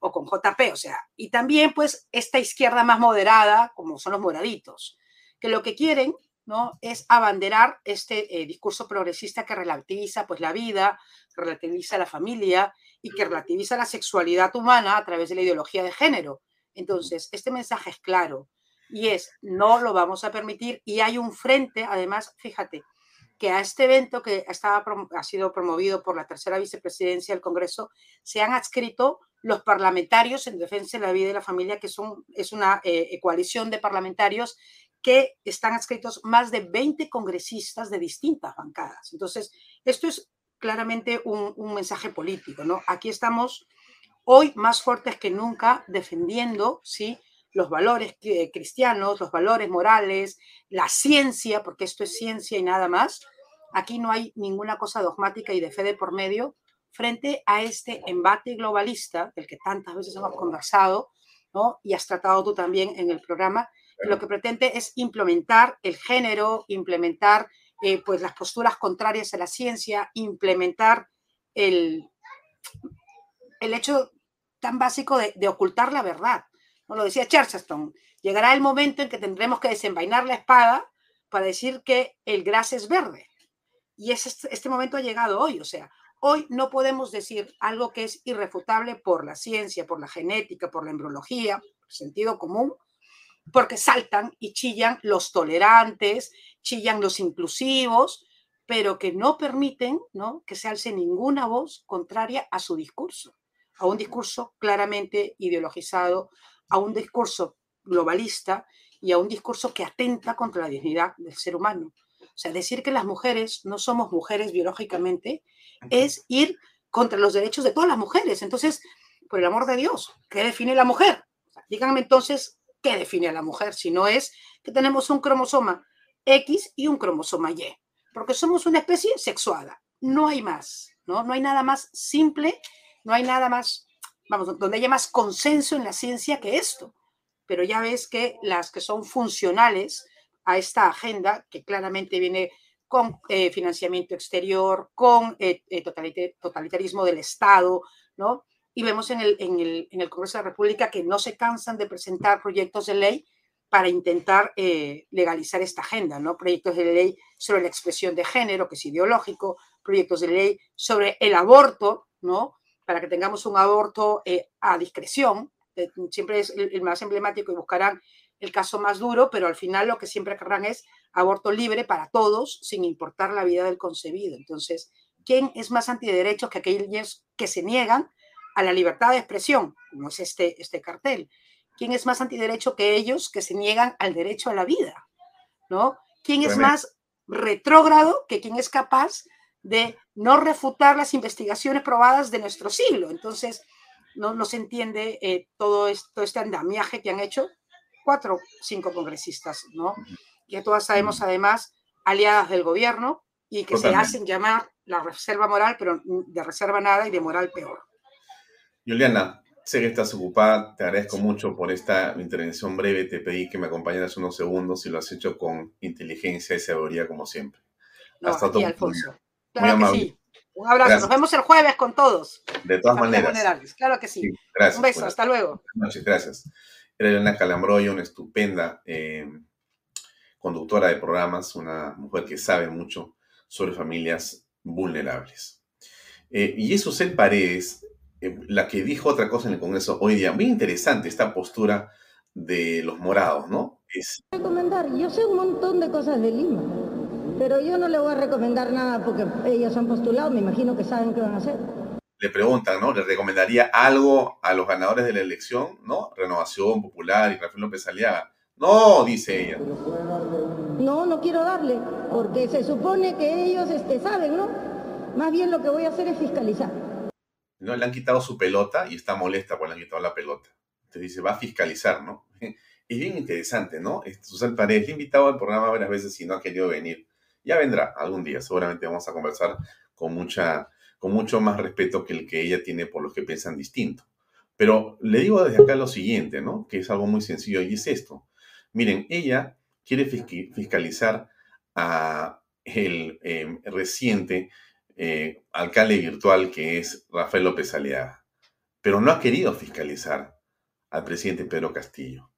O con JP, o sea, y también pues esta izquierda más moderada, como son los moraditos, que lo que quieren, ¿no? Es abanderar este eh, discurso progresista que relativiza pues la vida, que relativiza la familia y que relativiza la sexualidad humana a través de la ideología de género. Entonces, este mensaje es claro y es, no lo vamos a permitir y hay un frente, además, fíjate, que a este evento que estaba, ha sido promovido por la tercera vicepresidencia del Congreso se han adscrito los parlamentarios en defensa de la vida y la familia, que son, es una eh, coalición de parlamentarios que están adscritos más de 20 congresistas de distintas bancadas. Entonces, esto es claramente un, mensaje político, ¿no? Aquí estamos hoy más fuertes que nunca defendiendo, ¿sí? los valores cristianos, los valores morales, la ciencia, porque esto es ciencia y nada más. Aquí no hay ninguna cosa dogmática y de fe de por medio frente a este embate globalista del que tantas veces hemos conversado, ¿no? Y has tratado tú también en el programa, lo que pretende es implementar el género, implementar eh, pues las posturas contrarias a la ciencia, implementar el, el hecho tan básico de, ocultar la verdad lo decía Chesterton, llegará el momento en que tendremos que desenvainar la espada para decir que el gras es verde. Y este, este momento ha llegado hoy, o sea, hoy no podemos decir algo que es irrefutable por la ciencia, por la genética, por la embriología, sentido común, porque saltan y chillan los tolerantes, chillan los inclusivos, pero que no permiten ¿no? que se alce ninguna voz contraria a su discurso, a un discurso claramente ideologizado, a un discurso globalista y a un discurso que atenta contra la dignidad del ser humano. O sea, decir que las mujeres no somos mujeres biológicamente es ir contra los derechos de todas las mujeres. Entonces, por el amor de Dios, ¿qué define la mujer? díganme entonces, ¿qué define a la mujer? Si no es que tenemos un cromosoma X y un cromosoma Y, porque somos una especie sexuada. No hay más, ¿no? No hay nada más simple, no hay nada más vamos, donde haya más consenso en la ciencia que esto. Pero ya ves que las que son funcionales a esta agenda, que claramente viene con eh, financiamiento exterior, con eh, eh, totalitarismo del Estado, ¿no? Y vemos en el, en, el, en el, Congreso de la República que no se cansan de presentar proyectos de ley para intentar legalizar esta agenda, ¿no? Proyectos de ley sobre la expresión de género, que es ideológico, proyectos de ley sobre el aborto, ¿no? para que tengamos un aborto eh, a discreción. Eh, siempre es el, más emblemático y buscarán el caso más duro, pero al final lo que siempre querrán es aborto libre para todos, sin importar la vida del concebido. Entonces, ¿quién es más antiderechos que aquellos que se niegan a la libertad de expresión, como es este, este cartel? ¿Quién es más antiderecho que ellos que se niegan al derecho a la vida? ¿No? ¿Quién es más retrógrado que quien es capaz de no refutar las investigaciones probadas de nuestro siglo. Entonces, no, no se entiende eh, todo, esto, este andamiaje que han hecho cuatro, cinco congresistas, ¿no? Que todas sabemos además aliadas del gobierno y que se hacen llamar la reserva moral, pero de reserva nada y de moral peor. Juliana, sé que estás ocupada, te agradezco mucho por esta intervención breve, te pedí que me acompañaras unos segundos y lo has hecho con inteligencia y sabiduría como siempre. Hasta aquí, Alfonso. Claro que sí. Un abrazo. Nos vemos el jueves con todos. De todas maneras. Claro que sí. gracias. Un beso. Hasta luego. Muchas gracias. Era Elena Calambroyo, una estupenda eh, conductora de programas, una mujer que sabe mucho sobre familias vulnerables. Eh, y eso es el Paredes, la que dijo otra cosa en el Congreso hoy día. Muy interesante esta postura de los morados, ¿no? Es... Recomendar, yo sé un montón de cosas de Lima pero yo no le voy a recomendar nada porque ellos han postulado, me imagino que saben qué van a hacer. Le preguntan, ¿no? ¿Le recomendaría algo a los ganadores de la elección? ¿No? Renovación Popular y Rafael López Aliaga. No, dice ella. No, no quiero darle, porque se supone que ellos este, saben, ¿no? Más bien lo que voy a hacer es fiscalizar. No, le han quitado su pelota y está molesta porque le han quitado la pelota. Entonces dice, va a fiscalizar, ¿no? Es bien interesante, ¿no? Susana Paredes, le he invitado al programa varias veces y no ha querido venir. Ya vendrá algún día, seguramente vamos a conversar con, mucha, con mucho más respeto que el que ella tiene por los que piensan distinto. Pero le digo desde acá lo siguiente, ¿no? Que es algo muy sencillo y es esto. Miren, ella quiere fiscalizar a el em, reciente eh, alcalde virtual que es Rafael López Aliaga, pero no ha querido fiscalizar al presidente Pedro Castillo,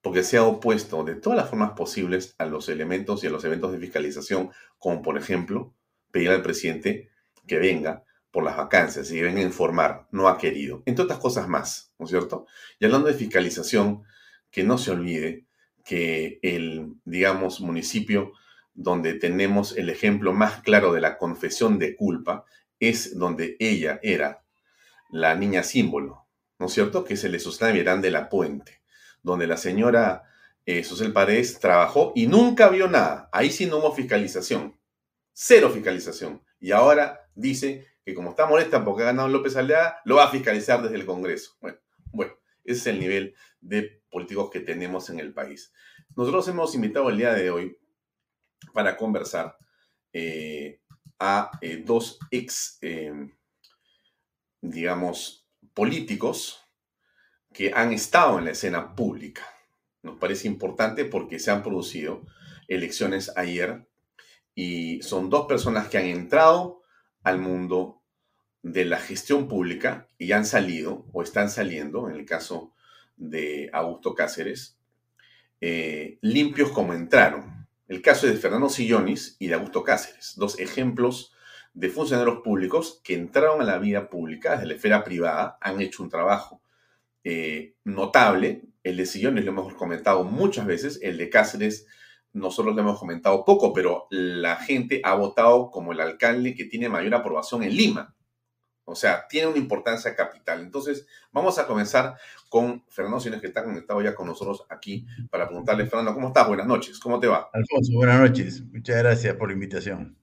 porque se ha opuesto de todas las formas posibles a los elementos y a los eventos de fiscalización, como por ejemplo pedir al presidente que venga por las vacancias y que venga a informar, no ha querido, entre otras cosas más, ¿no es cierto? Y hablando de fiscalización, que no se olvide que el, digamos, municipio donde tenemos el ejemplo más claro de la confesión de culpa es donde ella era la niña símbolo, ¿no es cierto? Que es el de Susana Mirán de la Puente, donde la señora eh, Susel Paredes trabajó y nunca vio nada. Ahí sí no hubo fiscalización, cero fiscalización. Y ahora dice que como está molesta porque ha ganado López Aldea, lo va a fiscalizar desde el Congreso. Bueno, bueno, ese es el nivel de políticos que tenemos en el país. Nosotros hemos invitado el día de hoy para conversar eh, a eh, dos ex, eh, digamos, políticos que han estado en la escena pública. Nos parece importante porque se han producido elecciones ayer y son dos personas que han entrado al mundo de la gestión pública y han salido o están saliendo, en el caso de Augusto Cáceres, limpios como entraron. El caso de Fernando Sillonis y de Augusto Cáceres, dos ejemplos de funcionarios públicos que entraron a la vida pública desde la esfera privada, han hecho un trabajo eh, notable. El de Sillonis lo hemos comentado muchas veces, el de Cáceres nosotros lo hemos comentado poco, pero la gente ha votado como el alcalde que tiene mayor aprobación en Lima. O sea, tiene una importancia capital. Entonces, vamos a comenzar con Fernando Sines, que está conectado ya con nosotros aquí para preguntarle, Fernando, ¿cómo estás? Buenas noches, ¿cómo te va? Alfonso, buenas noches. Muchas gracias por la invitación.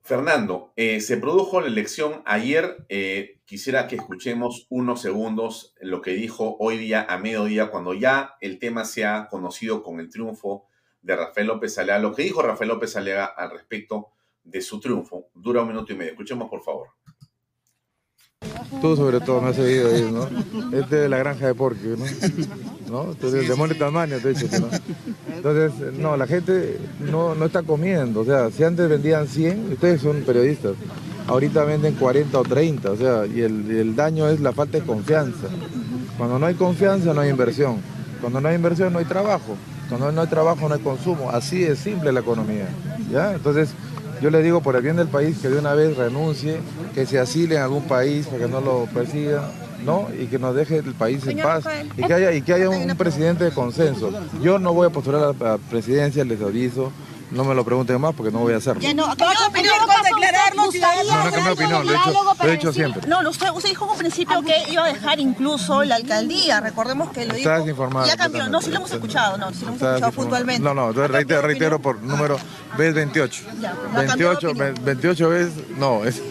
Fernando, eh, se produjo la elección ayer. Eh, quisiera que escuchemos unos segundos lo que dijo hoy día a mediodía, cuando ya el tema se ha conocido con el triunfo de Rafael López Aliaga. Lo que dijo Rafael López Aliaga al respecto de su triunfo dura un minuto y medio. Escuchemos, por favor. Tú sobre todo me has seguido ahí, ¿no? Este de la granja de Porquio, ¿no? ¿No? Entonces, de Money Tamaño, te he dicho, ¿no? Entonces, no, la gente no, no está comiendo, o sea, si antes vendían 100, ustedes son periodistas, ahorita venden 40 o 30, o sea, y el, el daño es la falta de confianza. Cuando no hay confianza no hay inversión, cuando no hay inversión no hay trabajo, cuando no hay trabajo no hay consumo, así es simple la economía, ¿ya? Entonces, yo le digo por el bien del país que de una vez renuncie, que se asile en algún país para que no lo persiga, ¿no? Y que nos deje el país en paz y que haya, y que haya un, presidente de consenso. Yo no voy a postular a la presidencia, les aviso. No me lo pregunten más porque no voy a hacerlo. Ya no, opinión con No, no cambié opinión, lo he hecho, lo he hecho siempre. No, usted, usted dijo en un principio que iba a dejar incluso la alcaldía, recordemos que lo dijo. Estás informado. Ya cambió, no, sí lo hemos escuchado, no, sí lo hemos escuchado puntualmente. No, no, entonces reitero, reitero por número B 28. 28, 28 veces, no, es,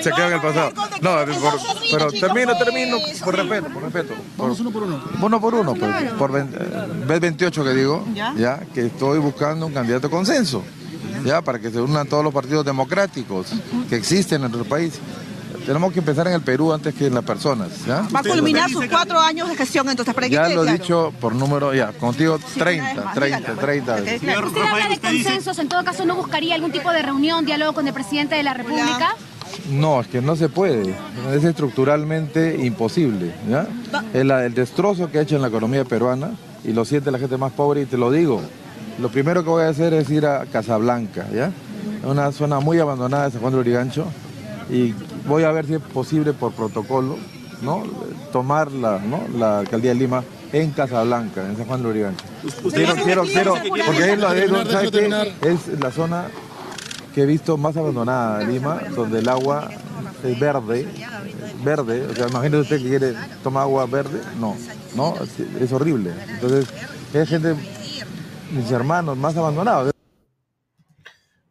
se queda en el pasado. No, por, pero termino, termino, por respeto, por respeto. Vamos uno por uno. Uno por uno, pues, por B 28 que digo, ya, que estoy buscando un candidato consenso, ya, para que se unan todos los partidos democráticos que existen en nuestro país. Tenemos que empezar en el Perú antes que en las personas. ¿ya? Va a culminar sus cuatro años de gestión, entonces, para que Ya lo he claro. dicho por número, ya, contigo 30, 30, 30. Ok, claro. Usted habla de consensos, en todo caso, ¿no buscaría algún tipo de reunión, diálogo con el presidente de la República? No, es que no se puede. Es estructuralmente imposible. ¿ya? El, el destrozo que ha hecho en la economía peruana, y lo siente la gente más pobre, y te lo digo, lo primero que voy a hacer es ir a Casablanca, ¿ya? Una zona muy abandonada de San Juan de Lurigancho, y voy a ver si es posible por protocolo, ¿no? Tomar la, ¿no? la alcaldía de Lima en Casablanca, en San Juan de Lurigancho. Quiero, quiero, quiero, porque ahí lo es la zona que he visto más abandonada de Lima, donde el agua es verde, verde, o sea, imagínese usted que quiere tomar agua verde, no, no, es, es horrible. Entonces, hay gente, mis hermanos más abandonados.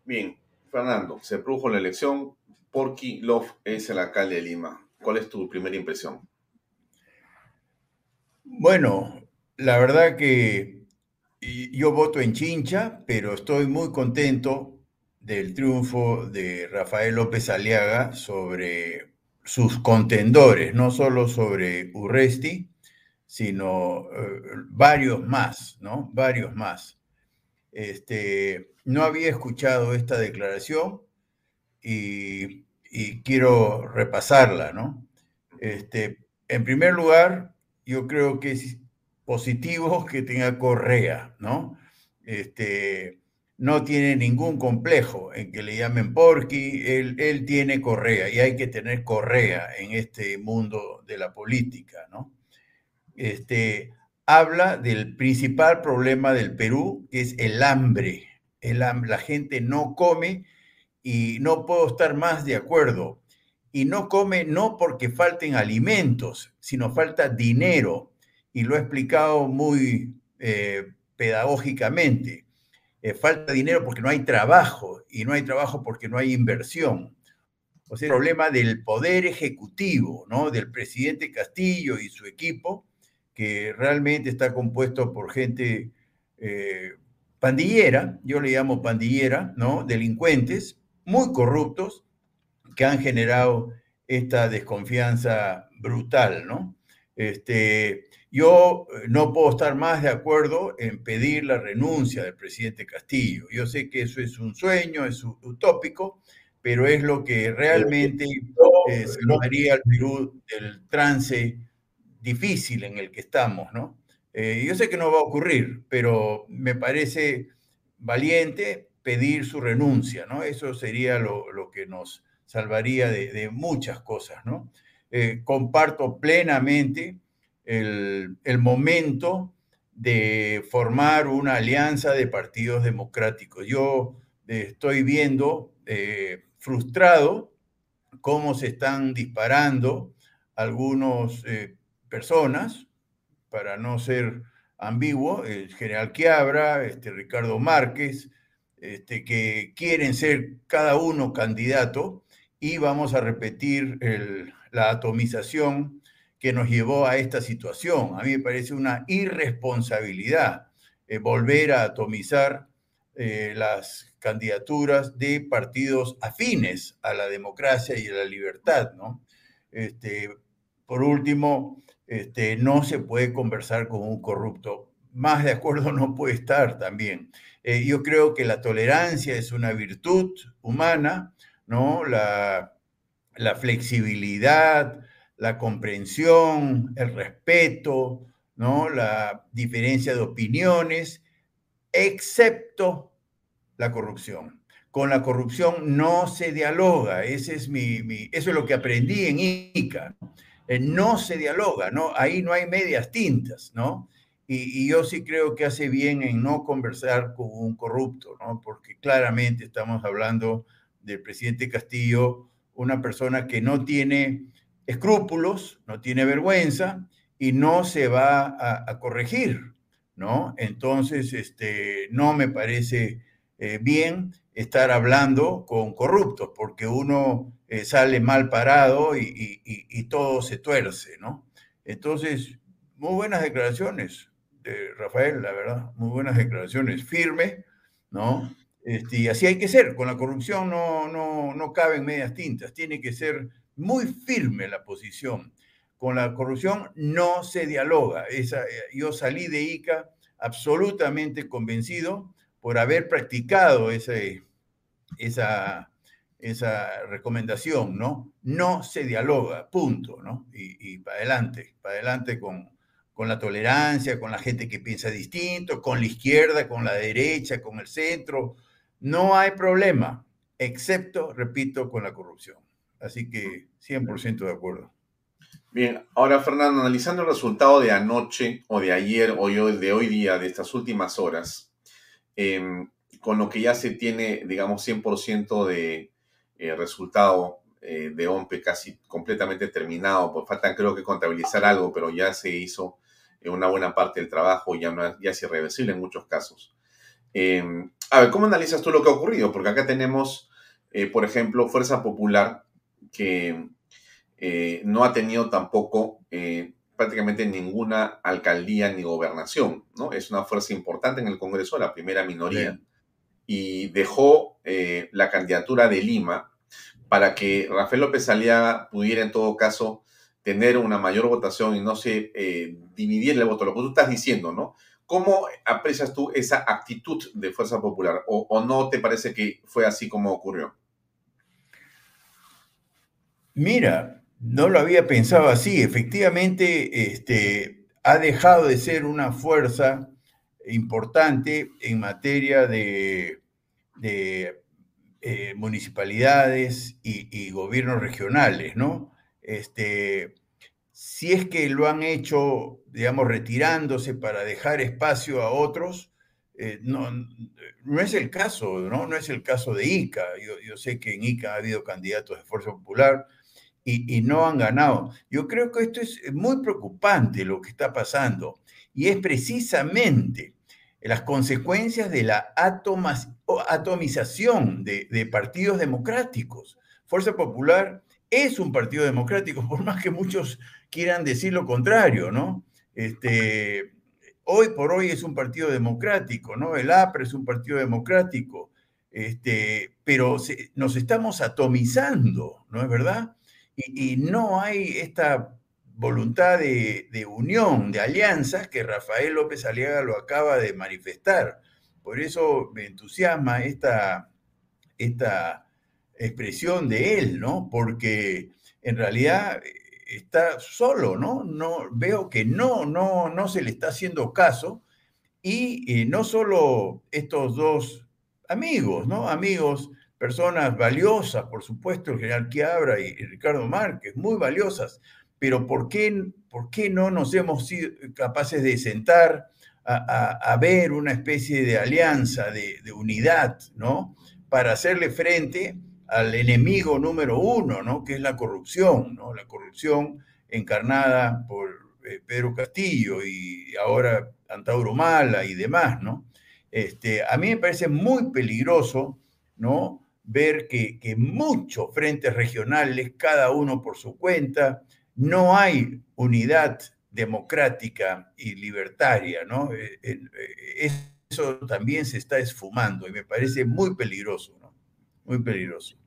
Bien, Fernando, se produjo la elección, Porky Love es el alcalde de Lima. ¿Cuál es tu primera impresión? Bueno, la verdad que yo voto en Chincha, pero estoy muy contento del triunfo de Rafael López Aliaga sobre sus contendores, no solo sobre Urresti, sino eh, varios más, ¿no? Varios más. Este, no había escuchado esta declaración y, quiero repasarla, ¿no? Este, en primer lugar, yo creo que es positivo que tenga Correa, ¿no? Este, no tiene ningún complejo en que le llamen Porky, él, él tiene Correa y hay que tener Correa en este mundo de la política, ¿no? Este, habla del principal problema del Perú, que es el hambre. El. La gente no come y no puedo estar más de acuerdo. Y no come no porque falten alimentos, sino falta dinero. Y lo he explicado muy eh, pedagógicamente. Eh, falta dinero porque no hay trabajo y no hay trabajo porque no hay inversión. O sea, el problema del poder ejecutivo, ¿no? Del presidente Castillo y su equipo, que realmente está compuesto por gente eh, pandillera, yo le llamo pandillera, ¿no? Delincuentes muy corruptos que han generado esta desconfianza brutal, ¿no? Este, yo eh, no puedo estar más de acuerdo en pedir la renuncia del presidente Castillo. Yo sé que eso es un sueño, es utópico, pero es lo que realmente eh, salvaría al Perú del trance difícil en el que estamos, ¿no? Eh, yo sé que no va a ocurrir, pero me parece valiente pedir su renuncia, ¿no? Eso sería lo, que nos salvaría de, muchas cosas, ¿no? Eh, comparto plenamente el, momento de formar una alianza de partidos democráticos. Yo eh, estoy viendo frustrado cómo se están disparando algunos personas, para no ser ambiguo, el general Quiabra, este, Ricardo Márquez, este, que quieren ser cada uno candidato y vamos a repetir la atomización que nos llevó a esta situación. A mí me parece una irresponsabilidad eh, volver a atomizar eh, las candidaturas de partidos afines a la democracia y a la libertad, ¿no? Este, por último, este, no se puede conversar con un corrupto. Más de acuerdo no puede estar también. Eh, yo creo que la tolerancia es una virtud humana, ¿no? La, la flexibilidad, la comprensión, el respeto, ¿no? La diferencia de opiniones, excepto la corrupción. Con la corrupción no se dialoga. Ese es mi, eso es lo que aprendí en ICA. Eh, no se dialoga, ¿no? Ahí no hay medias tintas, ¿no? Y, yo sí creo que hace bien en no conversar con un corrupto, ¿no? Porque claramente estamos hablando del presidente Castillo, una persona que no tiene escrúpulos, no tiene vergüenza y no se va a, corregir, ¿no? Entonces, este, no me parece eh, bien estar hablando con corruptos, porque uno eh, sale mal parado y, todo se tuerce, ¿no? Entonces, muy buenas declaraciones de Rafael, la verdad, muy buenas declaraciones, firme, ¿no? Este, y así hay que ser, con la corrupción no, no, no caben medias tintas, tiene que ser muy firme la posición. Con la corrupción no se dialoga. Esa, eh, yo salí de ICA absolutamente convencido por haber practicado ese, esa, esa recomendación, ¿no? No se dialoga, punto, ¿no? Y, para adelante, para adelante con, con la tolerancia, con la gente que piensa distinto, con la izquierda, con la derecha, con el centro. No hay problema, excepto, repito, con la corrupción. Así que 100% de acuerdo. Bien, ahora Fernando, analizando el resultado de anoche o de ayer o de hoy día, de estas últimas horas, em, con lo que ya se tiene, digamos, 100% de eh, resultado eh, de OMPE casi completamente terminado, pues faltan creo que contabilizar algo, pero ya se hizo eh, una buena parte del trabajo, ya, no, ya es irreversible en muchos casos. Em, a ver, ¿cómo analizas tú lo que ha ocurrido? Porque acá tenemos eh, por ejemplo, Fuerza Popular, que no ha tenido tampoco prácticamente ninguna alcaldía ni gobernación, ¿no? Es una fuerza importante en el Congreso, la primera minoría, y dejó la candidatura de Lima para que Rafael López Aliaga pudiera en todo caso tener una mayor votación y no se dividiera el voto, lo que tú estás diciendo, ¿no? ¿Cómo aprecias tú esa actitud de Fuerza Popular? ¿O, no te parece que fue así como ocurrió? Mira, no lo había pensado así. Efectivamente, este, ha dejado de ser una fuerza importante en materia de, eh, municipalidades y, y, gobiernos regionales, ¿no? Este, si es que lo han hecho, digamos, retirándose para dejar espacio a otros, eh, no, no, es el caso, ¿no? No es el caso de ICA. Yo, sé que en ICA ha habido candidatos de Fuerza Popular y, no han ganado. Yo creo que esto es muy preocupante lo que está pasando y es precisamente las consecuencias de la atomización de, partidos democráticos. Fuerza Popular es un partido democrático, por más que muchos quieran decir lo contrario, ¿no? Este, hoy por hoy es un partido democrático, ¿no? El APRE es un partido democrático, este, pero nos estamos atomizando, ¿no es verdad? Y, no hay esta voluntad de, de, unión, de alianzas que Rafael López Aliaga lo acaba de manifestar. Por eso me entusiasma esta, esta expresión de él, ¿no? Porque en realidad está solo, ¿no? No veo que no, no, no se le está haciendo caso y eh, no solo estos dos amigos, ¿no? Amigos, personas valiosas, por supuesto, el general Quiabra y, Ricardo Márquez, muy valiosas, pero ¿por qué, por qué no nos hemos sido capaces de sentar a, ver una especie de alianza, de, unidad, ¿no? Para hacerle frente al enemigo número uno, ¿no? que es la corrupción, ¿no? la corrupción encarnada por eh, Pedro Castillo y ahora Antauro Mala y demás. ¿no? Este, a mí me parece muy peligroso ¿no? ver que, que muchos frentes regionales, cada uno por su cuenta, no hay unidad democrática y libertaria. ¿no? Eh, eh, eso también se está esfumando y me parece muy peligroso. ¿no? Muy peligroso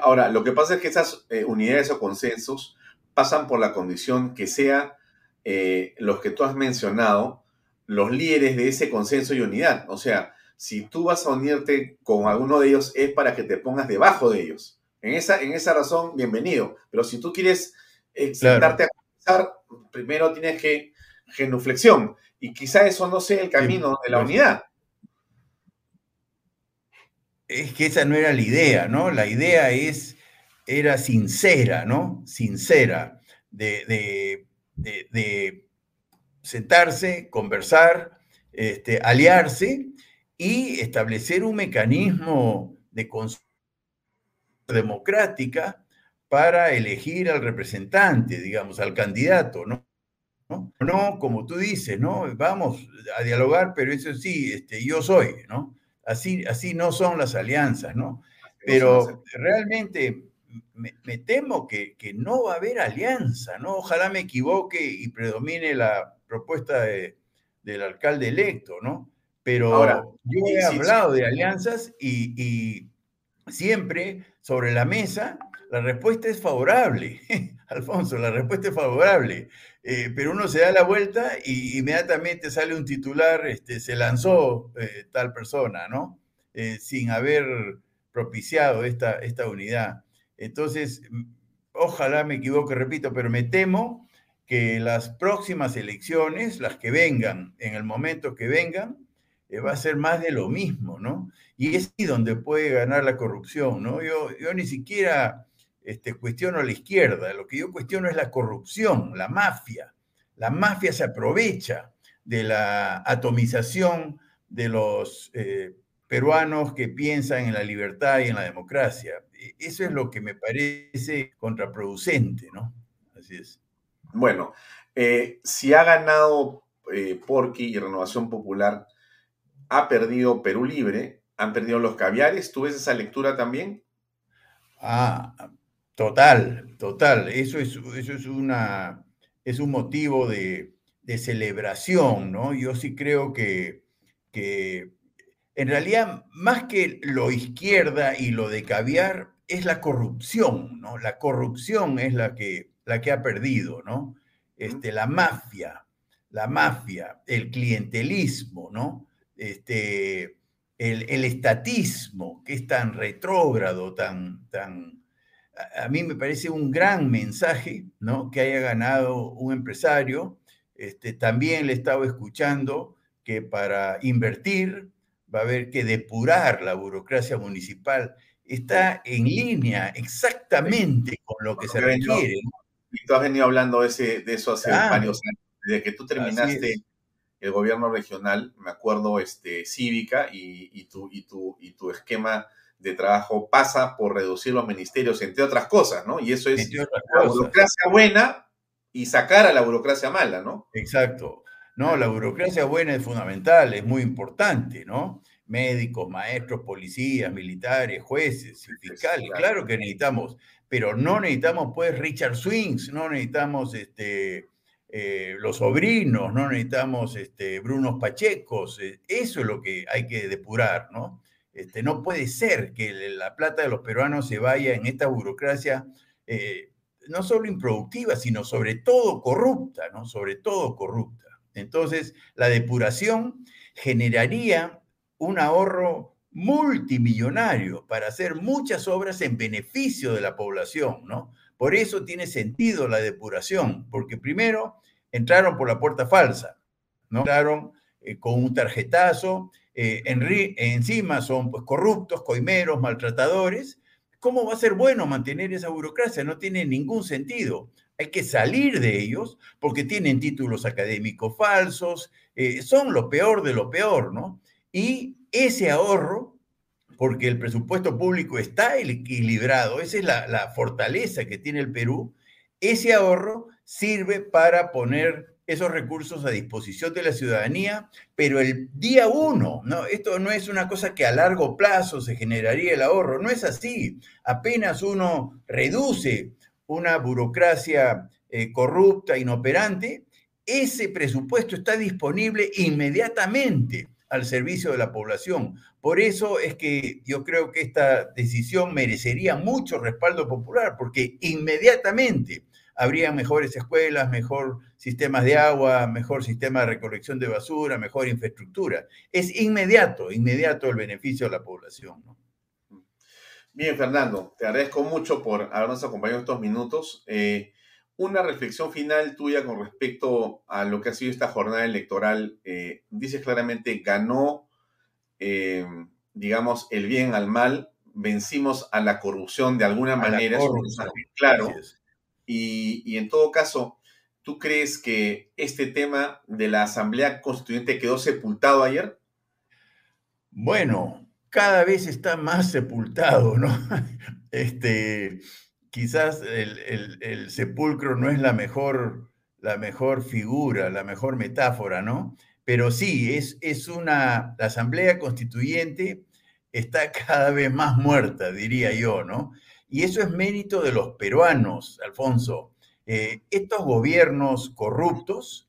ahora, lo que pasa es que esas eh, unidades o consensos pasan por la condición que sea eh, los que tú has mencionado, los líderes de ese consenso y unidad. O sea, si tú vas a unirte con alguno de ellos es para que te pongas debajo de ellos. En esa, en esa razón, bienvenido. Pero si tú quieres eh, sentarte a conversar, primero tienes que genuflexión. Y quizá eso no sea el camino de la unidad es que esa no era la idea, ¿no? La idea es, era sincera, ¿no? Sincera, de, sentarse, conversar, este, aliarse y establecer un mecanismo de democrática para elegir al representante, digamos, al candidato, ¿no? ¿no? No, como tú dices, ¿no? Vamos a dialogar, pero eso sí, este, yo soy, ¿no? Así, así no son las alianzas, ¿no? Pero realmente me, temo que, no va a haber alianza, ¿no? Ojalá me equivoque y predomine la propuesta del alcalde electo, ¿no? Pero Ahora, yo he hablado de alianzas y, siempre sobre la mesa la respuesta es favorable. Alfonso, la respuesta es favorable. Eh, pero uno se da la vuelta y inmediatamente sale un titular, este, se lanzó eh, tal persona, ¿no? Eh, sin haber propiciado esta, esta unidad. Entonces, ojalá me equivoque, repito, pero me temo que las próximas elecciones, las que vengan, en el momento que vengan, va a ser más de lo mismo, ¿no? Y es ahí donde puede ganar la corrupción, ¿no? Yo, yo ni siquiera este, cuestiono a la izquierda, lo que yo cuestiono es la corrupción, la mafia. La mafia se aprovecha de la atomización de los eh, peruanos que piensan en la libertad y en la democracia. E, eso es lo que me parece contraproducente, ¿no? Así es. Bueno, eh, si ha ganado eh, Porqui y Renovación Popular, ha perdido Perú Libre, han perdido los caviares, ¿tú ves esa lectura también? Ah, total, total. Eso es, eso es, una, es un motivo de, de celebración, ¿no? Yo sí creo que, que en realidad, más que lo izquierda y lo de caviar, es la corrupción, ¿no? La corrupción es la que, la que ha perdido, ¿no? Este, la mafia, la mafia, el clientelismo, ¿no? Este, el, estatismo, que es tan retrógrado, tan, tan... A, mí me parece un gran mensaje, ¿no? Que haya ganado un empresario. Este, también le he estado escuchando que para invertir va a haber que depurar la burocracia municipal está en línea exactamente con lo que se requiere. Y tú has venido hablando de, ese, de eso hace varios años, desde que tú terminaste el gobierno regional, me acuerdo, este, cívica, y, y, tu, y, tu, y tu esquema de trabajo pasa por reducir los ministerios, entre otras cosas, ¿no? Y eso es la burocracia buena y sacar a la burocracia mala, ¿no? Exacto. No, la burocracia buena es fundamental, es muy importante, ¿no? médicos, maestros, policías, militares, jueces, fiscales, claro que necesitamos, pero no necesitamos pues Richard Swings, no necesitamos este, eh, los sobrinos, no necesitamos este, Brunos Pachecos, eh, eso es lo que hay que depurar, ¿no? Este, no puede ser que la plata de los peruanos se vaya en esta burocracia eh, no solo improductiva, sino sobre todo corrupta, ¿no? Sobre todo corrupta. Entonces, la depuración generaría un ahorro multimillonario para hacer muchas obras en beneficio de la población, ¿no? Por eso tiene sentido la depuración, porque primero entraron por la puerta falsa, ¿no? Entraron eh, con un tarjetazo, eh, encima son pues, corruptos, coimeros, maltratadores. ¿Cómo va a ser bueno mantener esa burocracia? No tiene ningún sentido. Hay que salir de ellos porque tienen títulos académicos falsos, eh, son lo peor de lo peor, ¿no? Y ese ahorro, porque el presupuesto público está equilibrado, esa es la, fortaleza que tiene el Perú, ese ahorro sirve para poner esos recursos a disposición de la ciudadanía, pero el día uno, ¿no? Esto no es una cosa que a largo plazo se generaría el ahorro, no es así. Apenas uno reduce una burocracia eh, corrupta, inoperante, ese presupuesto está disponible inmediatamente al servicio de la población. Por eso es que yo creo que esta decisión merecería mucho respaldo popular, porque inmediatamente habría mejores escuelas, mejor sistemas de agua, mejor sistema de recolección de basura, mejor infraestructura. Es inmediato, inmediato el beneficio a la población. Bien, Fernando, te agradezco mucho por habernos acompañado estos minutos. Eh, una reflexión final tuya con respecto a lo que ha sido esta jornada electoral. Eh, dices claramente, ganó, eh, digamos, el bien al mal, vencimos a la corrupción de alguna manera, mensaje claro. Y, en todo caso, ¿tú crees que este tema de la Asamblea Constituyente quedó sepultado ayer? Bueno, cada vez está más sepultado, ¿no? Este, quizás el, sepulcro no es la mejor, la mejor figura, la mejor metáfora, ¿no? Pero sí, es, es una, la Asamblea Constituyente está cada vez más muerta, diría yo, ¿no? Y eso es mérito de los peruanos, Alfonso. Eh, estos gobiernos corruptos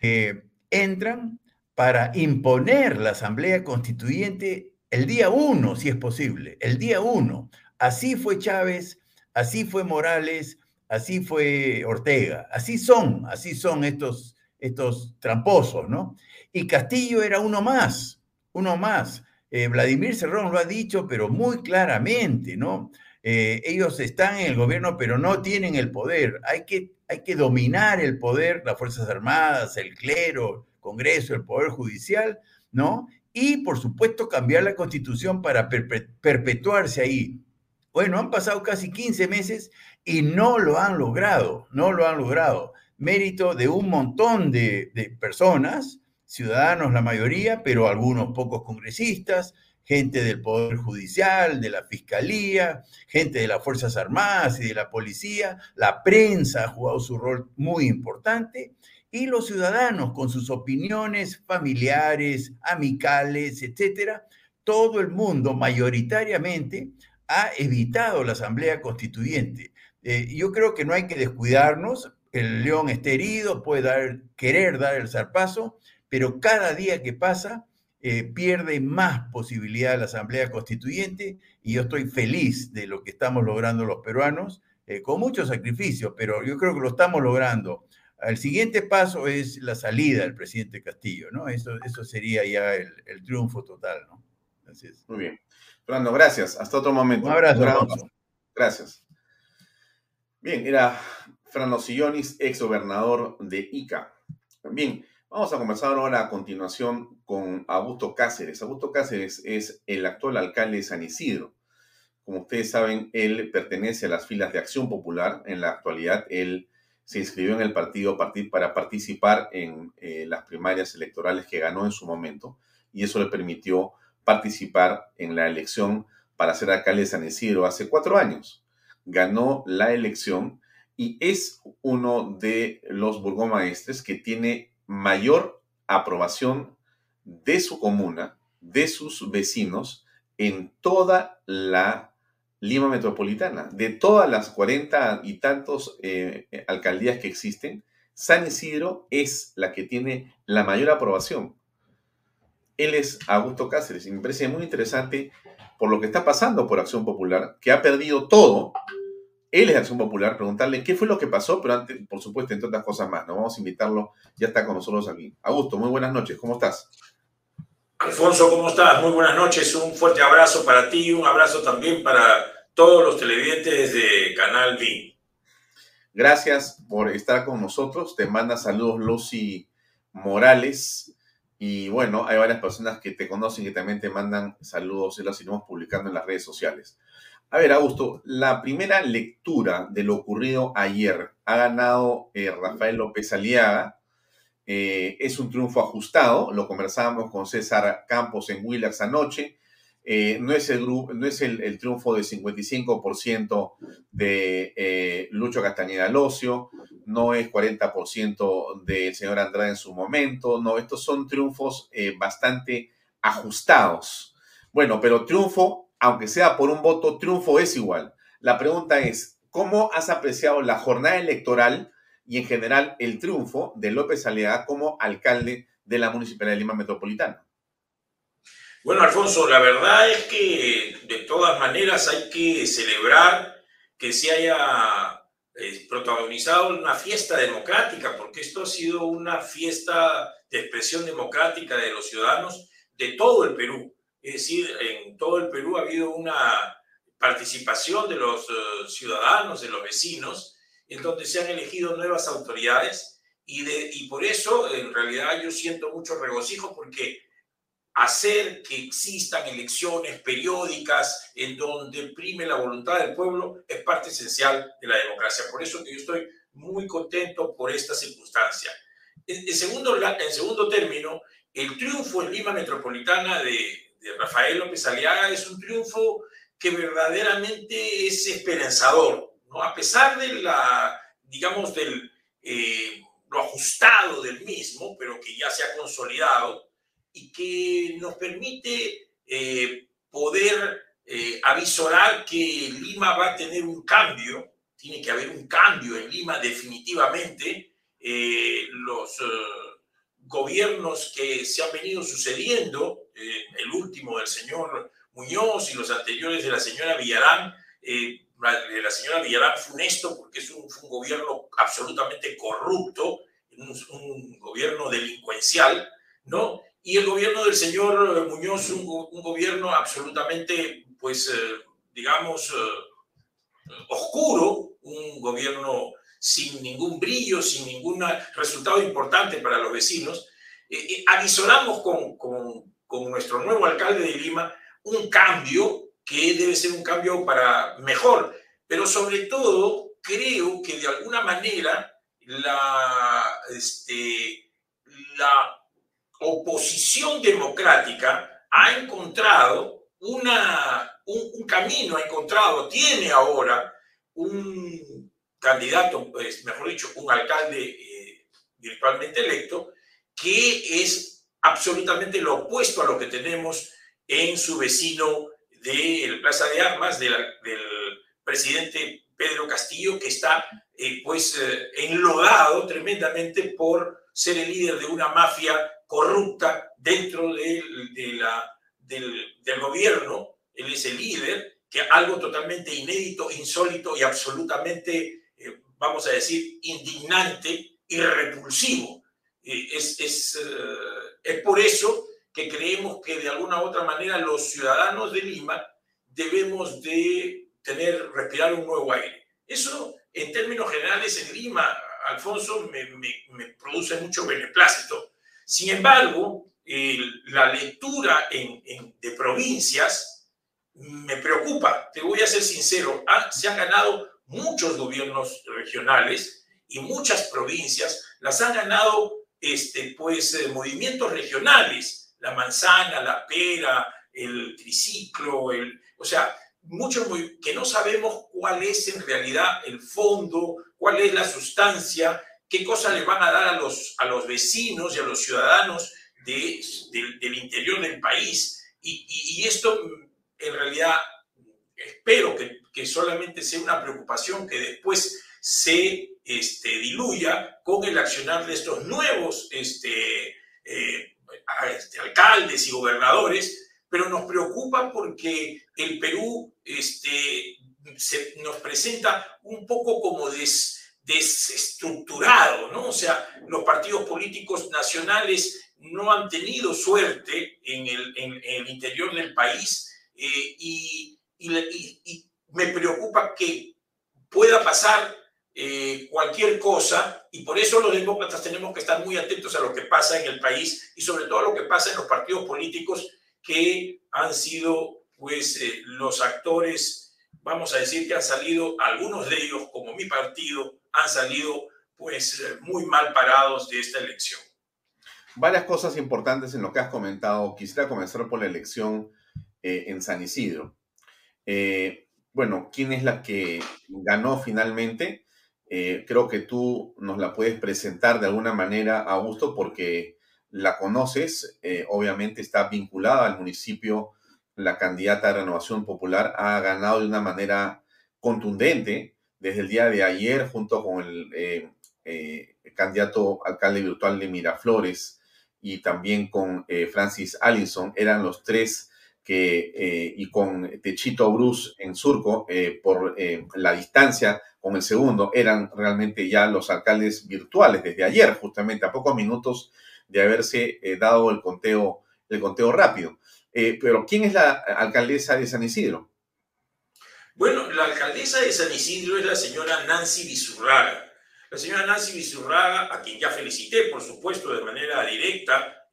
eh, entran para imponer la Asamblea Constituyente el día uno, si es posible, el día uno. Así fue Chávez, Así fue Morales, así fue Ortega, así son, así son estos, estos tramposos, ¿no? Y Castillo era uno más, uno más. Eh, Vladimir Cerrón lo ha dicho, pero muy claramente, ¿no? Eh, ellos están en el gobierno, pero no tienen el poder. Hay que, hay que dominar el poder, las Fuerzas Armadas, el clero, el Congreso, el Poder Judicial, ¿no? Y, por supuesto, cambiar la constitución para perpetuarse ahí. Bueno, han pasado casi 15 meses y no lo han logrado, no lo han logrado. Mérito de un montón de, personas, ciudadanos la mayoría, pero algunos pocos congresistas, gente del Poder Judicial, de la Fiscalía, gente de las Fuerzas Armadas y de la Policía, la prensa ha jugado su rol muy importante y los ciudadanos con sus opiniones familiares, amicales, etcétera, todo el mundo mayoritariamente ha evitado la Asamblea Constituyente. Eh, yo creo que no hay que descuidarnos, el león está herido, puede querer dar el zarpazo, pero cada día que pasa eh, pierde más posibilidad la Asamblea Constituyente y yo estoy feliz de lo que estamos logrando los peruanos, eh, con mucho sacrificio, pero yo creo que lo estamos logrando. El siguiente paso es la salida del presidente Castillo, ¿no? Eso, eso sería ya el, triunfo total, ¿no? Así es. Muy bien. Fernando, gracias. Hasta otro momento. Un abrazo. Gracias. Bien, era Fernando Sillonis, ex gobernador de Ica. Bien, Vamos a conversar ahora a continuación con Augusto Cáceres. Augusto Cáceres es el actual alcalde de San Isidro. Como ustedes saben, él pertenece a las filas de Acción Popular. En la actualidad, él se inscribió en el partido para participar en eh, las primarias electorales que ganó en su momento y eso le permitió participar en la elección para ser alcalde de San Isidro hace cuatro años. Ganó la elección y es uno de los burgomaestres que tiene mayor aprobación de su comuna, de sus vecinos, en toda la Lima metropolitana. De todas las cuarenta y tantos eh, alcaldías que existen, San Isidro es la que tiene la mayor aprobación. Él es Augusto Cáceres y me parece muy interesante por lo que está pasando por Acción Popular, que ha perdido todo él es Acción Popular, preguntarle qué fue lo que pasó, pero antes, por supuesto, entre otras cosas más. ¿no? Vamos a invitarlo, ya está con nosotros aquí. Augusto, muy buenas noches, ¿cómo estás? Alfonso, ¿cómo estás? Muy buenas noches, un fuerte abrazo para ti, un abrazo también para todos los televidentes de Canal V. Gracias por estar con nosotros. Te manda saludos Lucy Morales. Y bueno, hay varias personas que te conocen y también te mandan saludos y las iremos publicando en las redes sociales. A ver, Augusto, la primera lectura de lo ocurrido ayer ha ganado eh, Rafael López Aliaga. Eh, es un triunfo ajustado, lo conversábamos con César Campos en Willax anoche. Eh, no es, el, no es el, triunfo de 55% de Lucho Castañeda Locio, no es 40% del señor Andrade en su momento, no, estos son triunfos bastante ajustados. Bueno, pero triunfo aunque sea por un voto, triunfo es igual. La pregunta es, ¿cómo has apreciado la jornada electoral y en general el triunfo de López Aliaga como alcalde de la Municipalidad de Lima Metropolitana? Bueno, Alfonso, la verdad es que de todas maneras hay que celebrar que se haya eh, protagonizado una fiesta democrática, porque esto ha sido una fiesta de expresión democrática de los ciudadanos de todo el Perú. Es decir, en todo el Perú ha habido una participación de los eh, ciudadanos, de los vecinos, en donde se han elegido nuevas autoridades y, de, y por eso en realidad yo siento mucho regocijo porque hacer que existan elecciones periódicas en donde prime la voluntad del pueblo es parte esencial de la democracia. Por eso que yo estoy muy contento por esta circunstancia. En, segundo, en segundo término, el triunfo en Lima Metropolitana de, Rafael López Aliaga es un triunfo que verdaderamente es esperanzador, ¿no? A pesar de la, digamos, del, eh, lo ajustado del mismo, pero que ya se ha consolidado y que nos permite eh, poder eh, avisorar que Lima va a tener un cambio, tiene que haber un cambio en Lima definitivamente. los gobiernos que se han venido sucediendo, eh, el último del señor Muñoz y los anteriores de la señora Villarán, eh, de la señora Villarán funesto porque es un, un gobierno absolutamente corrupto, un, gobierno delincuencial, ¿no? Y el gobierno del señor Muñoz, un, un gobierno absolutamente, pues, eh, digamos, oscuro, un gobierno sin ningún brillo, sin ningún resultado importante para los vecinos, eh, eh, avisoramos con, con, con, nuestro nuevo alcalde de Lima un cambio que debe ser un cambio para mejor, pero sobre todo creo que de alguna manera la, este, oposición democrática ha encontrado una, un, un camino, ha encontrado, tiene ahora un candidato, pues, mejor dicho, un alcalde eh, virtualmente electo, que es absolutamente lo opuesto a lo que tenemos en su vecino de la Plaza de Armas del presidente Pedro Castillo, que está eh, pues eh, enlodado tremendamente por ser el líder de una mafia corrupta dentro de, la, del, del, gobierno. Él es el líder, que algo totalmente inédito, insólito y absolutamente, eh, vamos a decir, indignante y repulsivo. es, es, es por eso que creemos que de alguna u otra manera los ciudadanos de Lima debemos de tener, respirar un nuevo aire. Eso, en términos generales, en Lima, Alfonso, me, produce mucho beneplácito. Sin embargo, la lectura de provincias me preocupa. Te voy a ser sincero, se han ganado muchos gobiernos regionales y muchas provincias las han ganado este, pues, eh, movimientos regionales, la manzana, la pera, el triciclo, el, o sea, muchos que no sabemos cuál es en realidad el fondo, cuál es la sustancia, qué cosas le van a dar a los, a los vecinos y a los ciudadanos de, del interior del país. Y, y, esto en realidad espero que, que, solamente sea una preocupación que después se este, diluya con el accionar de estos nuevos este, eh, este alcaldes y gobernadores pero nos preocupa porque el Perú este, se, nos presenta un poco como desestructurado, ¿no? O sea, los partidos políticos nacionales no han tenido suerte en el, en, el interior del país eh, y, y, me preocupa que pueda pasar eh, cualquier cosa y por eso los demócratas tenemos que estar muy atentos a lo que pasa en el país y sobre todo a lo que pasa en los partidos políticos que han sido pues eh, los actores, vamos a decir que han salido, algunos de ellos, como mi partido, han salido pues eh, muy mal parados de esta elección. Varias cosas importantes en lo que has comentado. Quisiera comenzar por la elección eh, en San Isidro. bueno, ¿quién es la que ganó finalmente? Creo que tú nos la puedes presentar de alguna manera, Augusto, porque la conoces, eh, obviamente está vinculada al municipio, la candidata de Renovación Popular ha ganado de una manera contundente. Desde el día de ayer junto con el, eh, eh, candidato alcalde virtual de Miraflores y también con Francis Allison, eran los tres que, y con Techito Bruce en Surco, por la distancia con el segundo, eran realmente ya los alcaldes virtuales desde ayer, justamente a pocos minutos de haberse eh, dado el conteo, el conteo rápido. Eh, pero, ¿quién es la alcaldesa de San Isidro? Bueno, la alcaldesa de San Isidro es la señora Nancy Bizurraga. La señora Nancy Bizurraga, a quien ya felicité, por supuesto, de manera directa,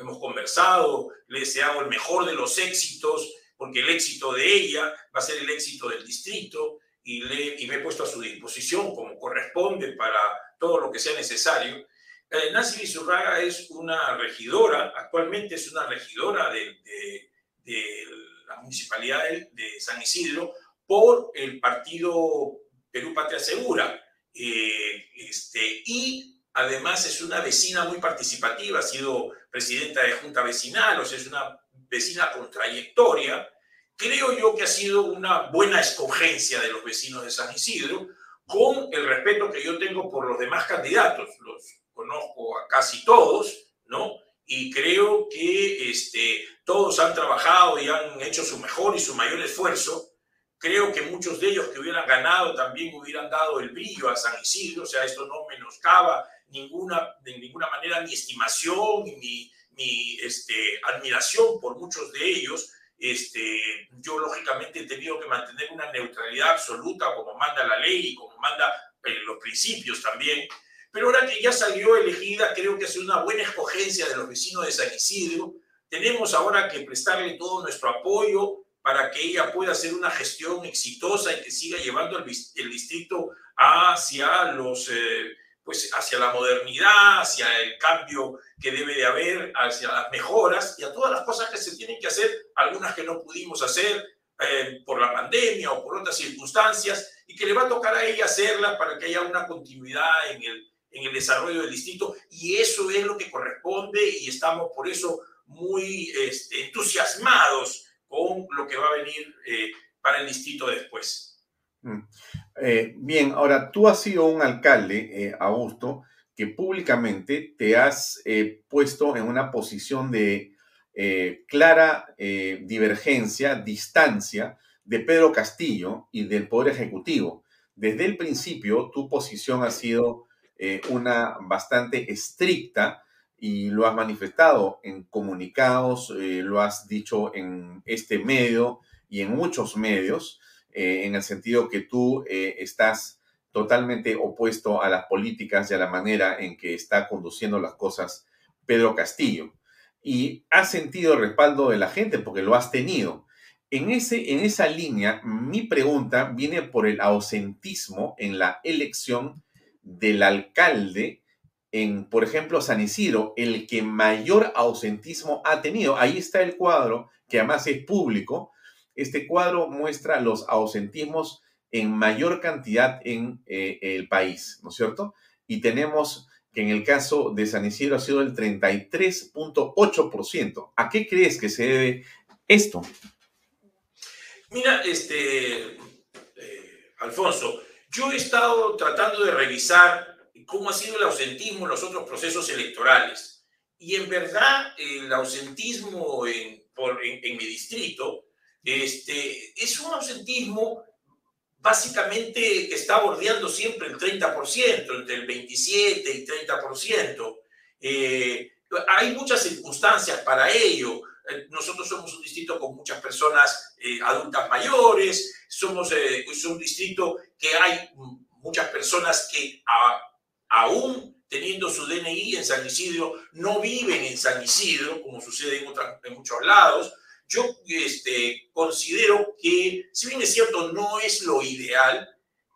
hemos, conversado, le he deseado el mejor de los éxitos, porque el éxito de ella va a ser el éxito del distrito, y, le, y me he puesto a su disposición como corresponde para todo lo que sea necesario. Eh, Nancy Lizurraga es una regidora, actualmente es una regidora de, la municipalidad de, San Isidro por el partido Perú Patria Segura. Eh, este, y además es una vecina muy participativa, ha sido presidenta de junta vecinal, o sea, es una vecina con trayectoria. Creo yo que ha sido una buena escogencia de los vecinos de San Isidro, con el respeto que yo tengo por los demás candidatos, los conozco a casi todos, ¿no? Y creo que este, todos han trabajado y han hecho su mejor y su mayor esfuerzo. Creo que muchos de ellos que hubieran ganado también hubieran dado el brillo a San Isidro, o sea, esto no menoscaba ninguna, de ninguna manera mi estimación y mi, este, admiración por muchos de ellos. Este, yo lógicamente he tenido que mantener una neutralidad absoluta como manda la ley y como manda eh, los principios también, pero ahora que ya salió elegida, creo que es una buena escogencia de los vecinos de San Isidro. Tenemos ahora que prestarle todo nuestro apoyo para que ella pueda hacer una gestión exitosa y que siga llevando el, distrito hacia los... Eh, pues hacia la modernidad, hacia el cambio que debe de haber, hacia las mejoras y a todas las cosas que se tienen que hacer, algunas que no pudimos hacer eh, por la pandemia o por otras circunstancias, y que le va a tocar a ella hacerlas para que haya una continuidad en el, en el desarrollo del distrito y eso es lo que corresponde y estamos por eso muy este, entusiasmados con lo que va a venir eh, para el distrito después. Eh, bien, ahora tú has sido un alcalde, eh, Augusto, que públicamente te has puesto en una posición de clara divergencia, distancia de Pedro Castillo y del Poder Ejecutivo. Desde el principio, tu posición ha sido una bastante estricta y lo has manifestado en comunicados, eh, lo has dicho en este medio y en muchos medios, eh, en el sentido que tú eh, estás totalmente opuesto a las políticas y a la manera en que está conduciendo las cosas Pedro Castillo. Y has sentido el respaldo de la gente porque lo has tenido. En, ese, en esa línea, mi pregunta viene por el ausentismo en la elección del alcalde en, por ejemplo, San Isidro, el que mayor ausentismo ha tenido. Ahí está el cuadro, que además es público. Este cuadro muestra los ausentismos en mayor cantidad en eh, el país, ¿no es cierto? Y tenemos que en el caso de San Isidro ha sido el 33.8%. ¿A qué crees que se debe esto? Mira, este, eh, Alfonso, yo he estado tratando de revisar cómo ha sido el ausentismo en los otros procesos electorales. Y en verdad, el ausentismo en, en, mi distrito este, es un ausentismo básicamente que está bordeando siempre el 30%, entre el 27 y 30%. Eh, hay muchas circunstancias para ello. Eh, nosotros somos un distrito con muchas personas eh, adultas mayores, somos un distrito que hay muchas personas que aún teniendo su DNI en San Isidro, no viven en San Isidro, como sucede en, en muchos lados. Yo este, considero que, si bien es cierto, no es lo ideal,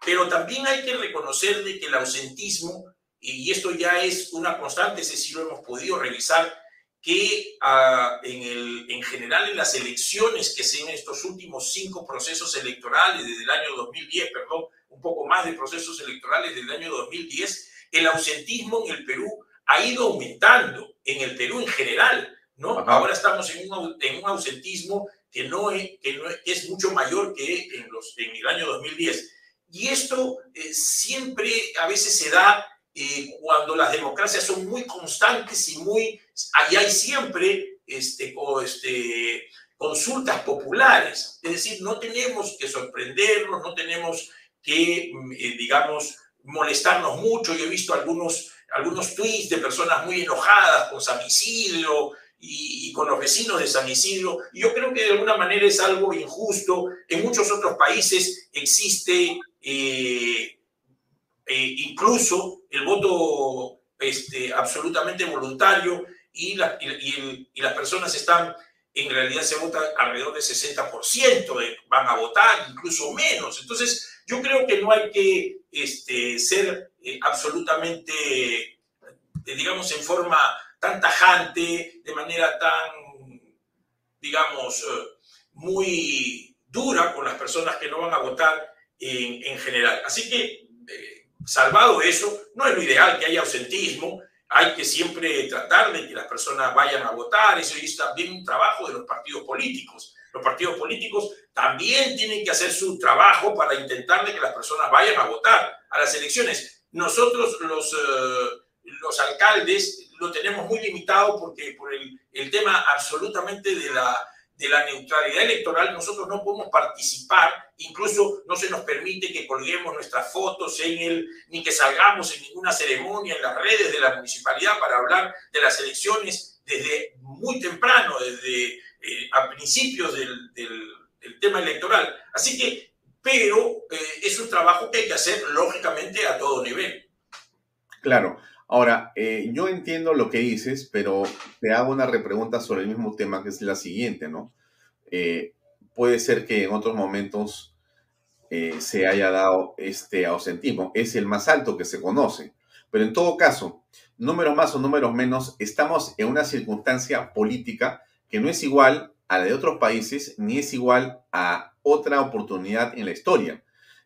pero también hay que reconocer de que el ausentismo, y esto ya es una constante, ese sí lo hemos podido revisar, que uh, en, el, en general en las elecciones que se en estos últimos cinco procesos electorales desde el año 2010, perdón, un poco más de procesos electorales del año 2010, el ausentismo en el Perú ha ido aumentando, en el Perú en general, ¿no? Ahora estamos en un, en un ausentismo que, no es, que, no es, mucho mayor que en, los, en el año 2010. Y esto eh, siempre a veces se da eh, cuando las democracias son muy constantes y muy... Ahí hay siempre este, o este, consultas populares. Es decir, no tenemos que sorprendernos, no tenemos que, mm, eh, digamos, molestarnos mucho. Yo he visto algunos, algunos tweets de personas muy enojadas con San Isidro y, con los vecinos de San Isidro. Y yo creo que de alguna manera es algo injusto. En muchos otros países existe eh, eh, incluso el voto este, absolutamente voluntario y, y, las personas están, en realidad se vota alrededor del 60%, de, van a votar, incluso menos. Entonces, yo creo que no hay que este, ser eh, absolutamente, digamos, en forma tan tajante, de manera tan, digamos, eh, muy dura con las personas que no van a votar en, en general. Así que, salvado eso, no es lo ideal que haya ausentismo, hay que siempre tratar de que las personas vayan a votar, eso es también un trabajo de los partidos políticos los partidos políticos también tienen que hacer su trabajo para intentar que las personas vayan a votar a las elecciones. Nosotros los, eh, los alcaldes lo tenemos muy limitado porque por el, el tema absolutamente de la, de la neutralidad electoral, nosotros no podemos participar, incluso no se nos permite que colguemos nuestras fotos en el, ni que salgamos en ninguna ceremonia en las redes de la municipalidad para hablar de las elecciones desde muy temprano, desde eh, a principios del, del, tema electoral. Así que, pero eh, es un trabajo que hay que hacer lógicamente a todo nivel. Claro. Ahora, eh, yo entiendo lo que dices, pero te hago una repregunta sobre el mismo tema, que es la siguiente, ¿no? puede ser que en otros momentos se haya dado este ausentismo. Es el más alto que se conoce. Pero en todo caso, números más o números menos, estamos en una circunstancia política que no es igual a la de otros países ni es igual a otra oportunidad en la historia.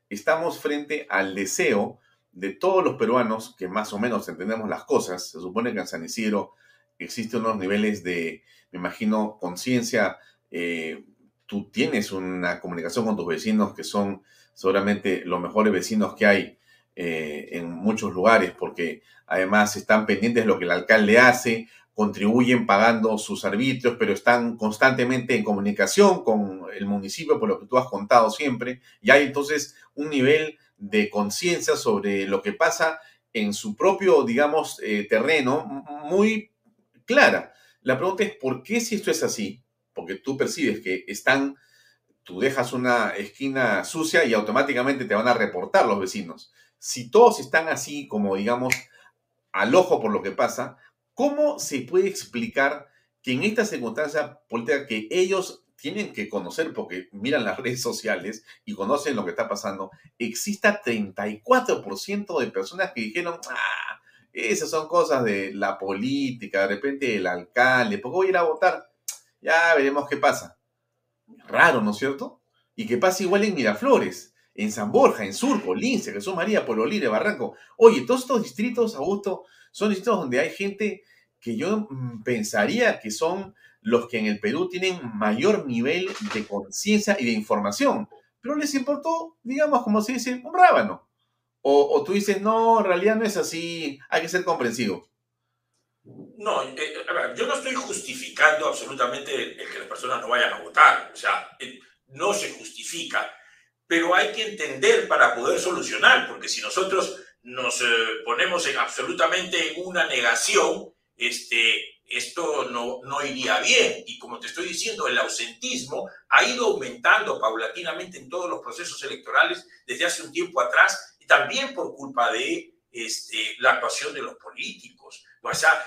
Estamos frente al deseo de todos los peruanos que más o menos entendemos las cosas. Se supone que en San Isidro existen unos niveles de, me imagino, conciencia. Eh, tú tienes una comunicación con tus vecinos que son seguramente los mejores vecinos que hay eh, en muchos lugares, porque además están pendientes de lo que el alcalde hace, contribuyen pagando sus arbitrios, pero están constantemente en comunicación con el municipio, por lo que tú has contado siempre, y hay entonces un nivel de conciencia sobre lo que pasa en su propio, digamos, eh, terreno muy clara. La pregunta es, ¿por qué si esto es así? Porque tú percibes que están, tú dejas una esquina sucia y automáticamente te van a reportar los vecinos. Si todos están así, como digamos, al ojo por lo que pasa, ¿cómo se puede explicar que en esta circunstancia política que ellos tienen que conocer porque miran las redes sociales y conocen lo que está pasando, exista 34% de personas que dijeron, ah, esas son cosas de la política, de repente el alcalde, ¿por qué voy a ir a votar? Ya veremos qué pasa. Raro, ¿no es cierto? Y que pasa igual en Miraflores, en San Borja, en Surco, Lince, Jesús María, Pololire, Barranco. Oye, todos estos distritos, Augusto, son distritos donde hay gente que yo mm, pensaría que son los que en el Perú tienen mayor nivel de conciencia y de información. Pero les importó, digamos, como se dice, un rábano. O, tú dices, no, en realidad no es así, hay que ser comprensivo. No, eh, eh, yo no estoy justificando absolutamente el, que las personas no vayan a votar. O sea, eh, no se justifica. Pero hay que entender para poder solucionar, porque si nosotros nos ponemos en, absolutamente en una negación, este, esto no, no iría bien. Y como te estoy diciendo, el ausentismo ha ido aumentando paulatinamente en todos los procesos electorales desde hace un tiempo atrás, y también por culpa de este, la actuación de los políticos. O sea,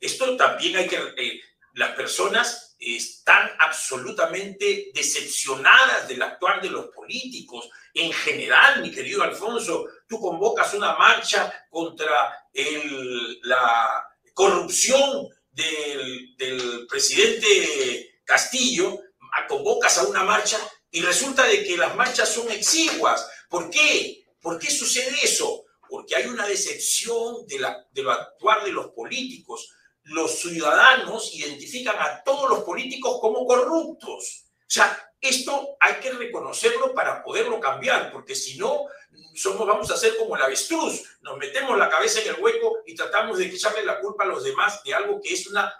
esto también hay que... Eh, las personas están absolutamente decepcionadas del actuar de los políticos. En general, mi querido Alfonso, tú convocas una marcha contra el, la, corrupción del, presidente Castillo, convocas a una marcha y resulta de que las marchas son exiguas. ¿Por qué? ¿Por qué sucede eso? Porque hay una decepción de, la, lo actuar de los políticos. Los ciudadanos identifican a todos los políticos como corruptos. O sea, esto hay que reconocerlo para poderlo cambiar, porque si no, somos, vamos a ser como el avestruz, nos metemos la cabeza en el hueco y tratamos de echarle la culpa a los demás de algo que es una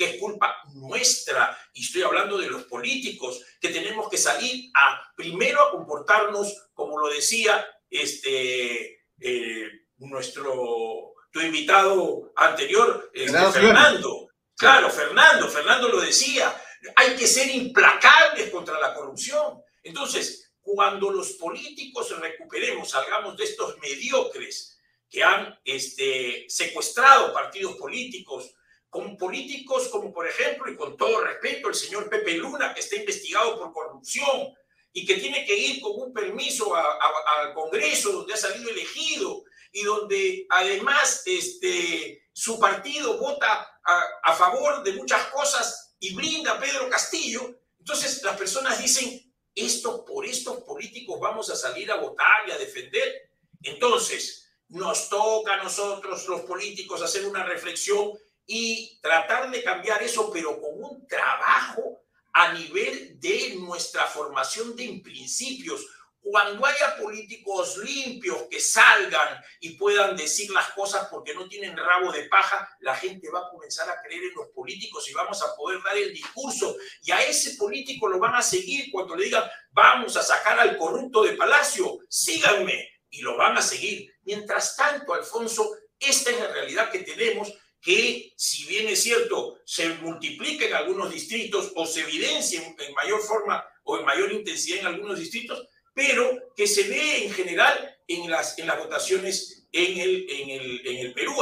que es culpa nuestra, y estoy hablando de los políticos, que tenemos que salir a primero a comportarnos, como lo decía este, eh, nuestro, tu invitado anterior, este, Fernando. Claro, Fernando, Fernando lo decía, hay que ser implacables contra la corrupción. Entonces, cuando los políticos recuperemos, salgamos de estos mediocres que han este, secuestrado partidos políticos, con políticos como por ejemplo, y con todo respeto, el señor Pepe Luna, que está investigado por corrupción y que tiene que ir con un permiso al Congreso donde ha salido elegido y donde además este, su partido vota a, a favor de muchas cosas y brinda a Pedro Castillo, entonces las personas dicen, esto por estos políticos vamos a salir a votar y a defender. Entonces, nos toca a nosotros los políticos hacer una reflexión y tratar de cambiar eso, pero con un trabajo a nivel de nuestra formación de principios, cuando haya políticos limpios que salgan y puedan decir las cosas porque no tienen rabo de paja, la gente va a comenzar a creer en los políticos y vamos a poder dar el discurso. Y a ese político lo van a seguir cuando le digan, vamos a sacar al corrupto de Palacio, síganme. Y lo van a seguir. Mientras tanto, Alfonso, esta es la realidad que tenemos que si bien es cierto, se multiplica en algunos distritos o se evidencia en mayor forma o en mayor intensidad en algunos distritos, pero que se ve en general en las, en las votaciones en el, en, el, en el Perú.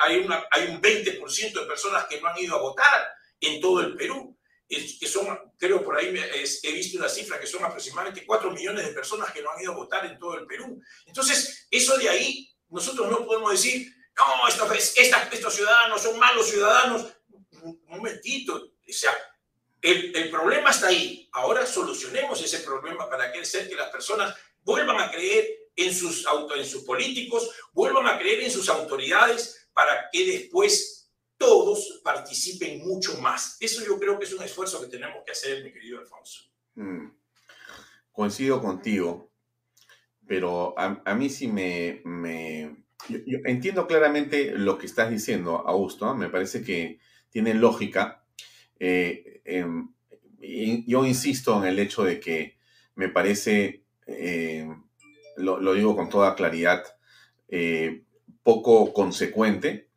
Hay, una, hay un 20% de personas que no han ido a votar en todo el Perú, que son, creo por ahí he visto una cifra, que son aproximadamente 4 millones de personas que no han ido a votar en todo el Perú. Entonces, eso de ahí, nosotros no podemos decir, no, estos, estos ciudadanos son malos ciudadanos. Un momentito, o sea, el, problema está ahí. Ahora solucionemos ese problema para que hacer que las personas vuelvan a creer en sus, auto, en sus políticos, vuelvan a creer en sus autoridades para que después todos participen mucho más. Eso yo creo que es un esfuerzo que tenemos que hacer, mi querido Alfonso. Mm. Coincido contigo, pero a, mí sí me... entiendo claramente lo que estás diciendo, Augusto, me parece que tiene lógica. Eh, em, yo insisto en el hecho de que me parece, eh, lo, digo con toda claridad, eh, poco consecuente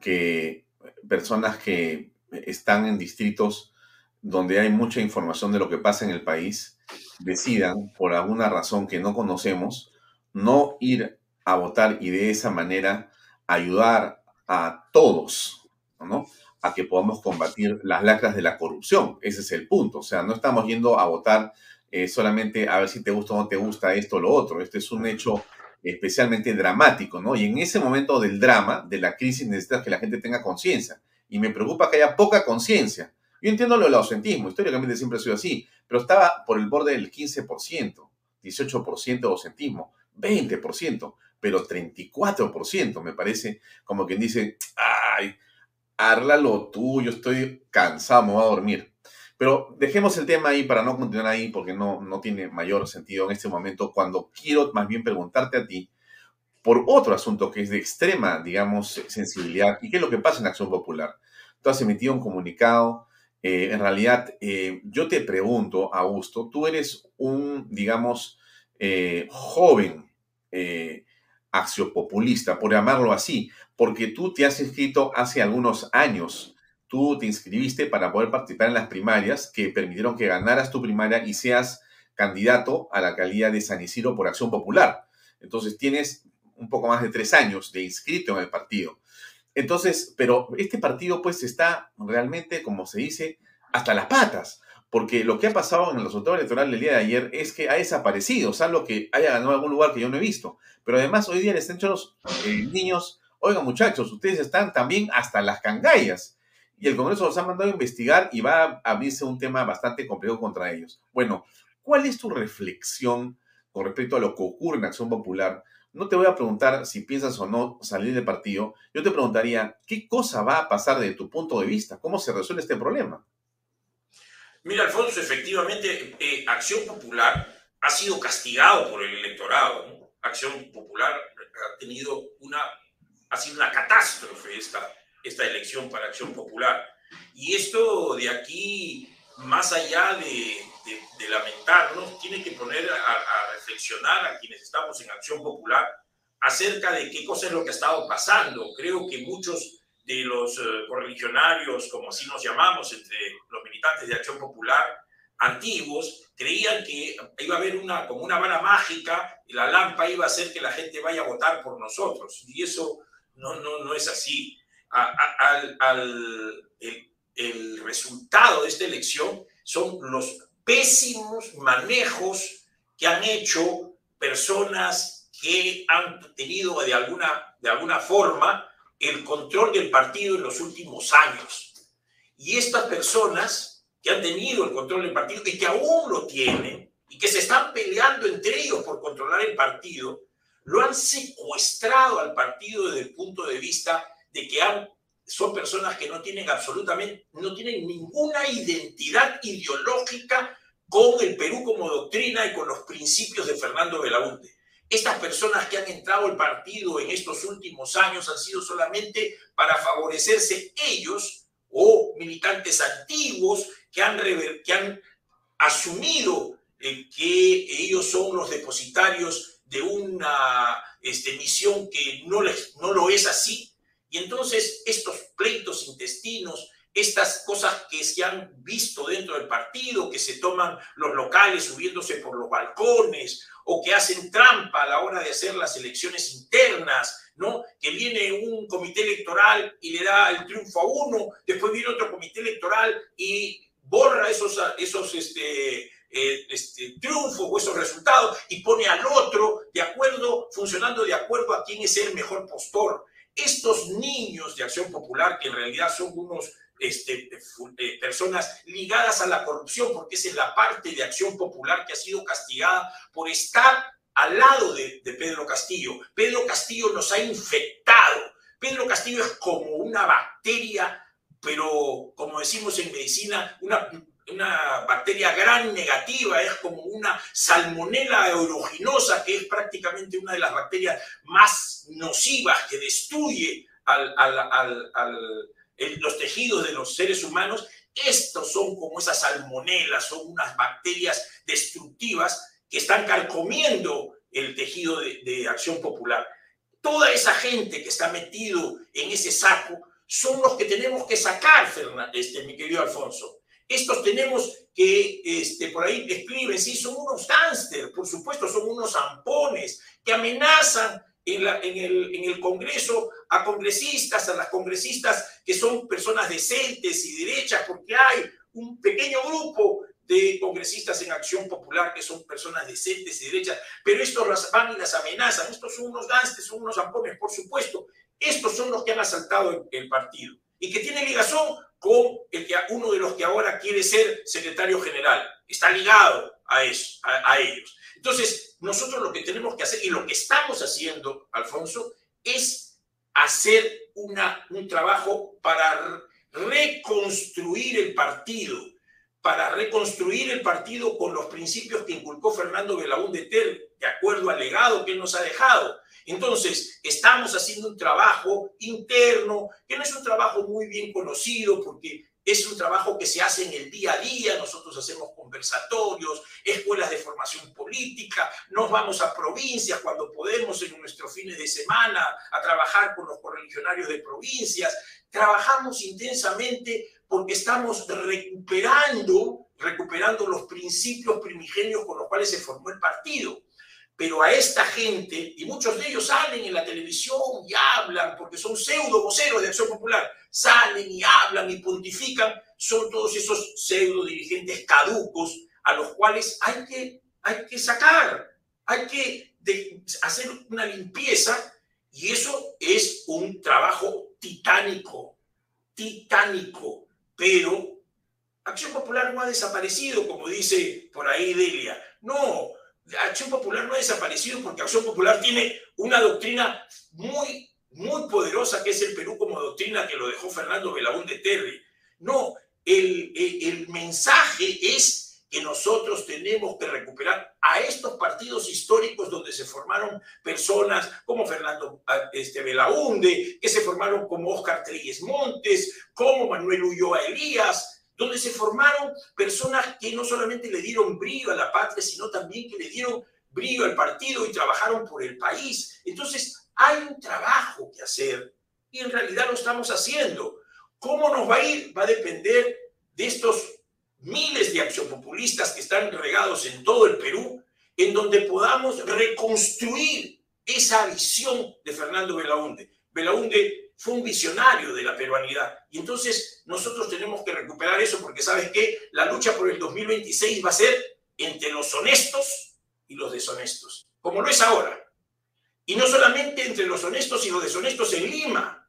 que personas que están en distritos donde hay mucha información de lo que pasa en el país decidan, por alguna razón que no conocemos, no ir a votar y de esa manera ayudar a todos, ¿no? A que podamos combatir las lacras de la corrupción. Ese es el punto. O sea, no estamos yendo a votar eh, solamente a ver si te gusta o no te gusta esto o lo otro. Este es un hecho especialmente dramático, ¿no? Y en ese momento del drama, de la crisis, necesitas que la gente tenga conciencia. Y me preocupa que haya poca conciencia. Yo entiendo lo del ausentismo, históricamente siempre ha sido así, pero estaba por el borde del 15%, 18% de ausentismo, 20%, pero 34% me parece como quien dice, ay, Arla lo tuyo, estoy cansado, me voy a dormir. Pero dejemos el tema ahí para no continuar ahí porque no, no tiene mayor sentido en este momento cuando quiero más bien preguntarte a ti por otro asunto que es de extrema, digamos, sensibilidad y qué es lo que pasa en Acción Popular. Tú has emitido un comunicado, eh, en realidad eh, yo te pregunto, Augusto, tú eres un, digamos, eh, joven acciopopulista, por llamarlo así, porque tú te has inscrito hace algunos años. Tú te inscribiste para poder participar en las primarias que permitieron que ganaras tu primaria y seas candidato a la alcaldía de San Isidro por Acción Popular. Entonces tienes un poco más de tres años de inscrito en el partido. Entonces, pero este partido pues está realmente, como se dice, hasta las patas, porque lo que ha pasado en el resultado electoral del día de ayer es que ha desaparecido, salvo que haya ganado algún lugar que yo no he visto. Pero además hoy día les han hecho los eh, niños oigan muchachos, ustedes están también hasta las cangallas. Y el Congreso los ha mandado a investigar y va a abrirse un tema bastante complejo contra ellos. Bueno, ¿cuál es tu reflexión con respecto a lo que ocurre en Acción Popular? No te voy a preguntar si piensas o no salir del partido. Yo te preguntaría, ¿qué cosa va a pasar desde tu punto de vista? ¿Cómo se resuelve este problema? Mira, Alfonso, efectivamente, eh, Acción Popular ha sido castigado por el electorado. Acción Popular ha tenido una ha sido una catástrofe esta, esta elección para Acción Popular. Y esto de aquí, más allá de, de, lamentarnos, tiene que poner a, reflexionar a quienes estamos en Acción Popular acerca de qué cosa es lo que ha estado pasando. Creo que muchos de los uh, correligionarios, como así nos llamamos, entre los militantes de Acción Popular antiguos, creían que iba a haber una, como una vara mágica y la lámpara iba a hacer que la gente vaya a votar por nosotros. Y eso no, no, no es así. al, el, resultado de esta elección son los pésimos manejos que han hecho personas que han tenido de alguna, de alguna forma el control del partido en los últimos años. Y estas personas que han tenido el control del partido y que aún lo tienen y que se están peleando entre ellos por controlar el partido, lo han secuestrado al partido desde el punto de vista de que son personas que no tienen absolutamente, no tienen ninguna identidad ideológica con el Perú como doctrina y con los principios de Fernando Belaúnde. Estas personas que han entrado al partido en estos últimos años han sido solamente para favorecerse ellos o militantes antiguos que han, que han asumido eh, que ellos son los depositarios de una este, misión que no, les, no lo es así. Y entonces estos pleitos intestinos, estas cosas que se han visto dentro del partido, que se toman los locales subiéndose por los balcones o que hacen trampa a la hora de hacer las elecciones internas, ¿no? Que viene un comité electoral y le da el triunfo a uno, después viene otro comité electoral y borra esos, esos este, eh, este, o esos resultados y pone al otro de acuerdo, funcionando de acuerdo a quién es el mejor postor. Estos niños de Acción Popular, que en realidad son unos este, personas ligadas a la corrupción, porque esa es la parte de Acción Popular que ha sido castigada por estar al lado de, Pedro Castillo. Pedro Castillo nos ha infectado Pedro Castillo es como una bacteria, pero como decimos en medicina, una, una bacteria gran negativa, es como una salmonela aeruginosa, que es prácticamente una de las bacterias más nocivas que destruye al, los tejidos de los seres humanos. Estos son como esas salmonelas, son unas bacterias destructivas que están carcomiendo el tejido de, acción popular. Toda esa gente que está metido en ese saco son los que tenemos que sacar, este, mi querido Alfonso. Estos tenemos que, este, por ahí escriben, sí, son unos gángsters, por supuesto, son unos zampones que amenazan en, el, en, el, Congreso a congresistas, a las congresistas que son personas decentes y derechas, porque hay un pequeño grupo de congresistas en acción popular que son personas decentes y derechas, pero estos van y las amenazan, estos son unos son unos zampones, por supuesto, estos son los que han asaltado el, partido y que tiene ligación con el que, uno de los que ahora quiere ser secretario general, está ligado a, ellos. Entonces, nosotros lo que tenemos que hacer y lo que estamos haciendo, Alfonso, es hacer un trabajo para reconstruir el partido, para reconstruir el partido con los principios que inculcó Fernando Belaúnde Ter, de acuerdo al legado que él nos ha dejado. Entonces, estamos haciendo un trabajo interno, que no es un trabajo muy bien conocido, porque es un trabajo que se hace en el día a día, nosotros hacemos conversatorios, escuelas de formación política, nos vamos a provincias cuando podemos en nuestros fines de semana a trabajar con los correligionarios de provincias, trabajamos intensamente porque estamos recuperando, recuperando los principios primigenios con los cuales se formó el partido pero a esta gente, y muchos de ellos salen en la televisión y hablan, porque son pseudo voceros de Acción Popular, salen y hablan y pontifican, son todos esos pseudo dirigentes caducos a los cuales hay que, hay que sacar, hay que hacer una limpieza, y eso es un trabajo titánico, titánico, pero Acción Popular no ha desaparecido, como dice por ahí Delia, no, Acción Popular no ha desaparecido porque Acción Popular tiene una doctrina muy, muy poderosa que es el Perú como doctrina que lo dejó Fernando Belaúnde Terry. No, el, el, mensaje es que nosotros tenemos que recuperar a estos partidos históricos donde se formaron personas como Fernando este, Belaunde, que se formaron como Oscar Treyes Montes, como Manuel Ulloa Elías, donde se formaron personas que no solamente le dieron brillo a la patria, sino también que le dieron brillo al partido y trabajaron por el país. Entonces, hay un trabajo que hacer y en realidad lo estamos haciendo. ¿Cómo nos va a ir? Va a depender de estos miles de accionpopulistas que están regados en todo el Perú, en donde podamos reconstruir esa visión de Fernando Belaunde. Belaunde fue un visionario de la peruanidad. Y entonces nosotros tenemos que recuperar eso porque, ¿sabes qué? La lucha por el 2026 va a ser entre los honestos y los deshonestos, como lo es ahora. Y no solamente entre los honestos y los deshonestos en Lima,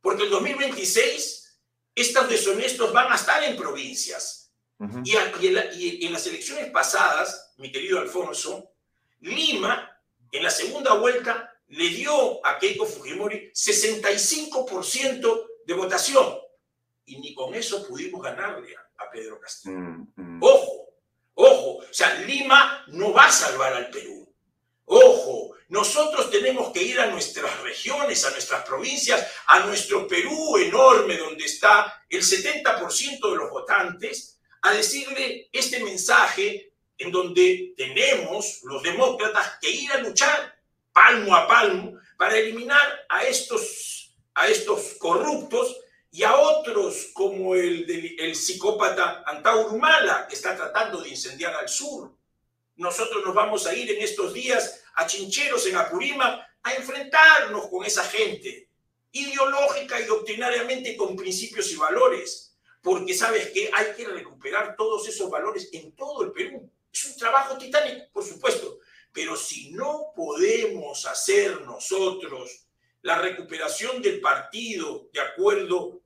porque el 2026 estos deshonestos van a estar en provincias. y, y en las elecciones pasadas, mi querido Alfonso, Lima, en la segunda vuelta, le dio a Keiko Fujimori 65% de votación. Y ni con eso pudimos ganarle a, Pedro Castillo. Mm, mm. Ojo, ojo. O sea, Lima no va a salvar al Perú. Ojo, nosotros tenemos que ir a nuestras regiones, a nuestras provincias, a nuestro Perú enorme, donde está el 70% de los votantes, a decirle este mensaje en donde tenemos los demócratas que ir a luchar palmo a palmo para eliminar a estos, a estos corruptos y a otros como el, el psicópata Antauro Mala, que está tratando de incendiar al sur. Nosotros nos vamos a ir en estos días a Chincheros, en Apurima, a enfrentarnos con esa gente, ideológica y doctrinariamente con principios y valores, porque sabes que hay que recuperar todos esos valores en todo el Perú. Es un trabajo titánico, por supuesto, pero si no podemos hacer nosotros la recuperación del partido de acuerdo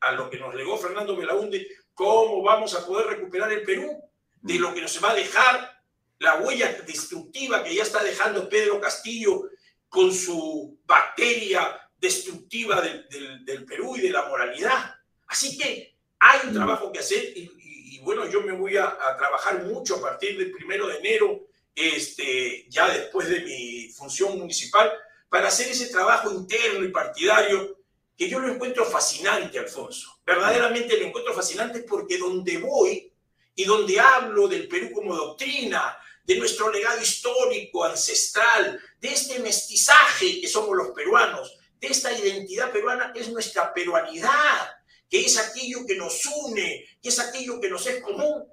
a lo que nos legó Fernando Belaunde, ¿cómo vamos a poder recuperar el Perú? De lo que nos va a dejar la huella destructiva que ya está dejando Pedro Castillo con su bacteria destructiva del, Perú y de la moralidad. Así que hay un trabajo que hacer y, bueno, yo me voy a, trabajar mucho a partir del primero de enero, este, ya después de mi función municipal, para hacer ese trabajo interno y partidario que yo lo encuentro fascinante, Alfonso. Verdaderamente lo encuentro fascinante porque donde voy y donde hablo del Perú como doctrina, de nuestro legado histórico, ancestral, de este mestizaje que somos los peruanos, de esta identidad peruana es nuestra peruanidad, que es aquello que nos une, que es aquello que nos es común.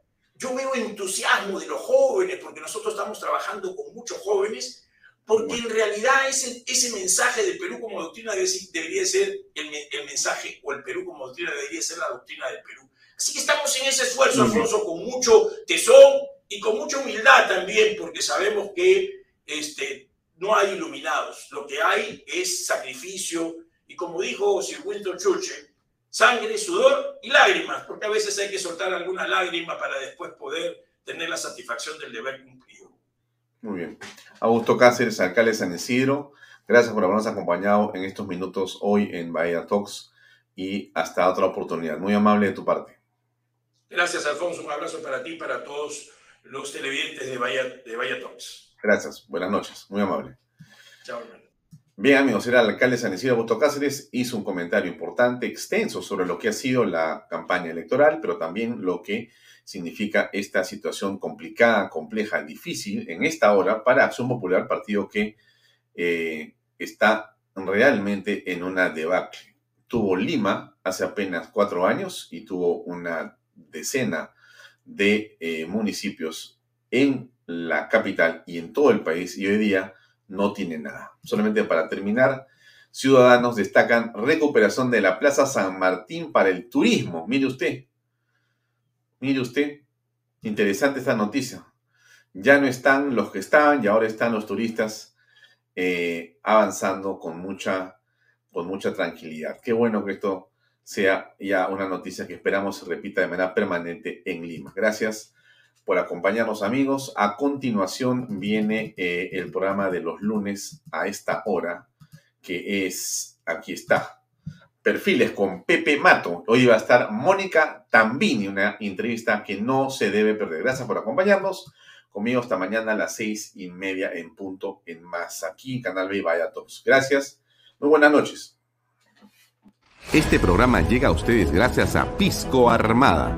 Yo veo entusiasmo de los jóvenes, porque nosotros estamos trabajando con muchos jóvenes, porque en realidad ese, ese mensaje del Perú como doctrina debería ser el, el mensaje, o el Perú como doctrina debería ser la doctrina del Perú. Así que estamos en ese esfuerzo, Alfonso, con mucho tesón y con mucha humildad también, porque sabemos que este, no hay iluminados, lo que hay es sacrificio. Y como dijo Sir Winston Churchill, sangre, sudor y lágrimas, porque a veces hay que soltar alguna lágrima para después poder tener la satisfacción del deber cumplido. Muy bien. Augusto Cáceres, alcalde de San Isidro, gracias por habernos acompañado en estos minutos hoy en Bahía Talks y hasta otra oportunidad. Muy amable de tu parte. Gracias, Alfonso. Un abrazo para ti y para todos los televidentes de Bahía, de Talks. Gracias. Buenas noches. Muy amable. Chao, hermano. Bien, amigos, era el alcalde de San Isidro Augusto Cáceres, hizo un comentario importante, extenso sobre lo que ha sido la campaña electoral, pero también lo que significa esta situación complicada, compleja, difícil en esta hora para Acción Popular, partido que eh, está realmente en una debacle. Tuvo Lima hace apenas cuatro años y tuvo una decena de eh, municipios en la capital y en todo el país y hoy día no tiene nada. Solamente para terminar, ciudadanos destacan recuperación de la Plaza San Martín para el turismo. Mire usted, Mire usted, interesante esta noticia. Ya no están los que estaban y ahora están los turistas eh, avanzando con mucha, con mucha tranquilidad. Qué bueno que esto sea ya una noticia que esperamos se repita de manera permanente en Lima. Gracias por acompañarnos amigos. A continuación viene eh, el programa de los lunes a esta hora, que es, aquí está, Perfiles con Pepe Mato. Hoy va a estar Mónica Tambini, una entrevista que no se debe perder. Gracias por acompañarnos. Conmigo hasta mañana a las seis y media en punto en más aquí, Canal B Vaya Todos. Gracias. Muy buenas noches. Este programa llega a ustedes gracias a Pisco Armada.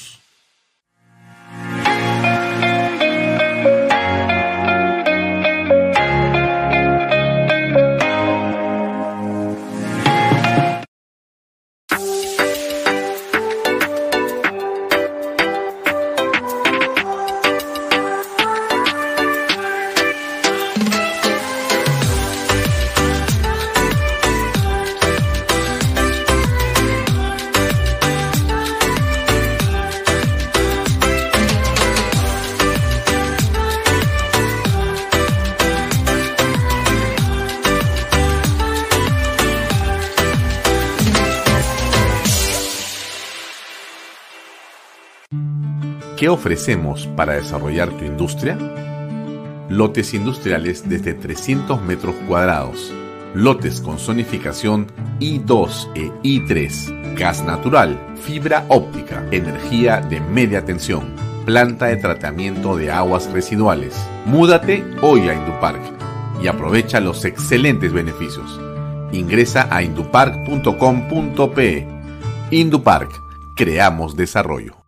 Ofrecemos para desarrollar tu industria? Lotes industriales desde 300 metros cuadrados. Lotes con zonificación I2 e I3. Gas natural, fibra óptica, energía de media tensión, planta de tratamiento de aguas residuales. Múdate hoy a Indupark y aprovecha los excelentes beneficios. Ingresa a indupark.com.pe. Indupark, creamos desarrollo.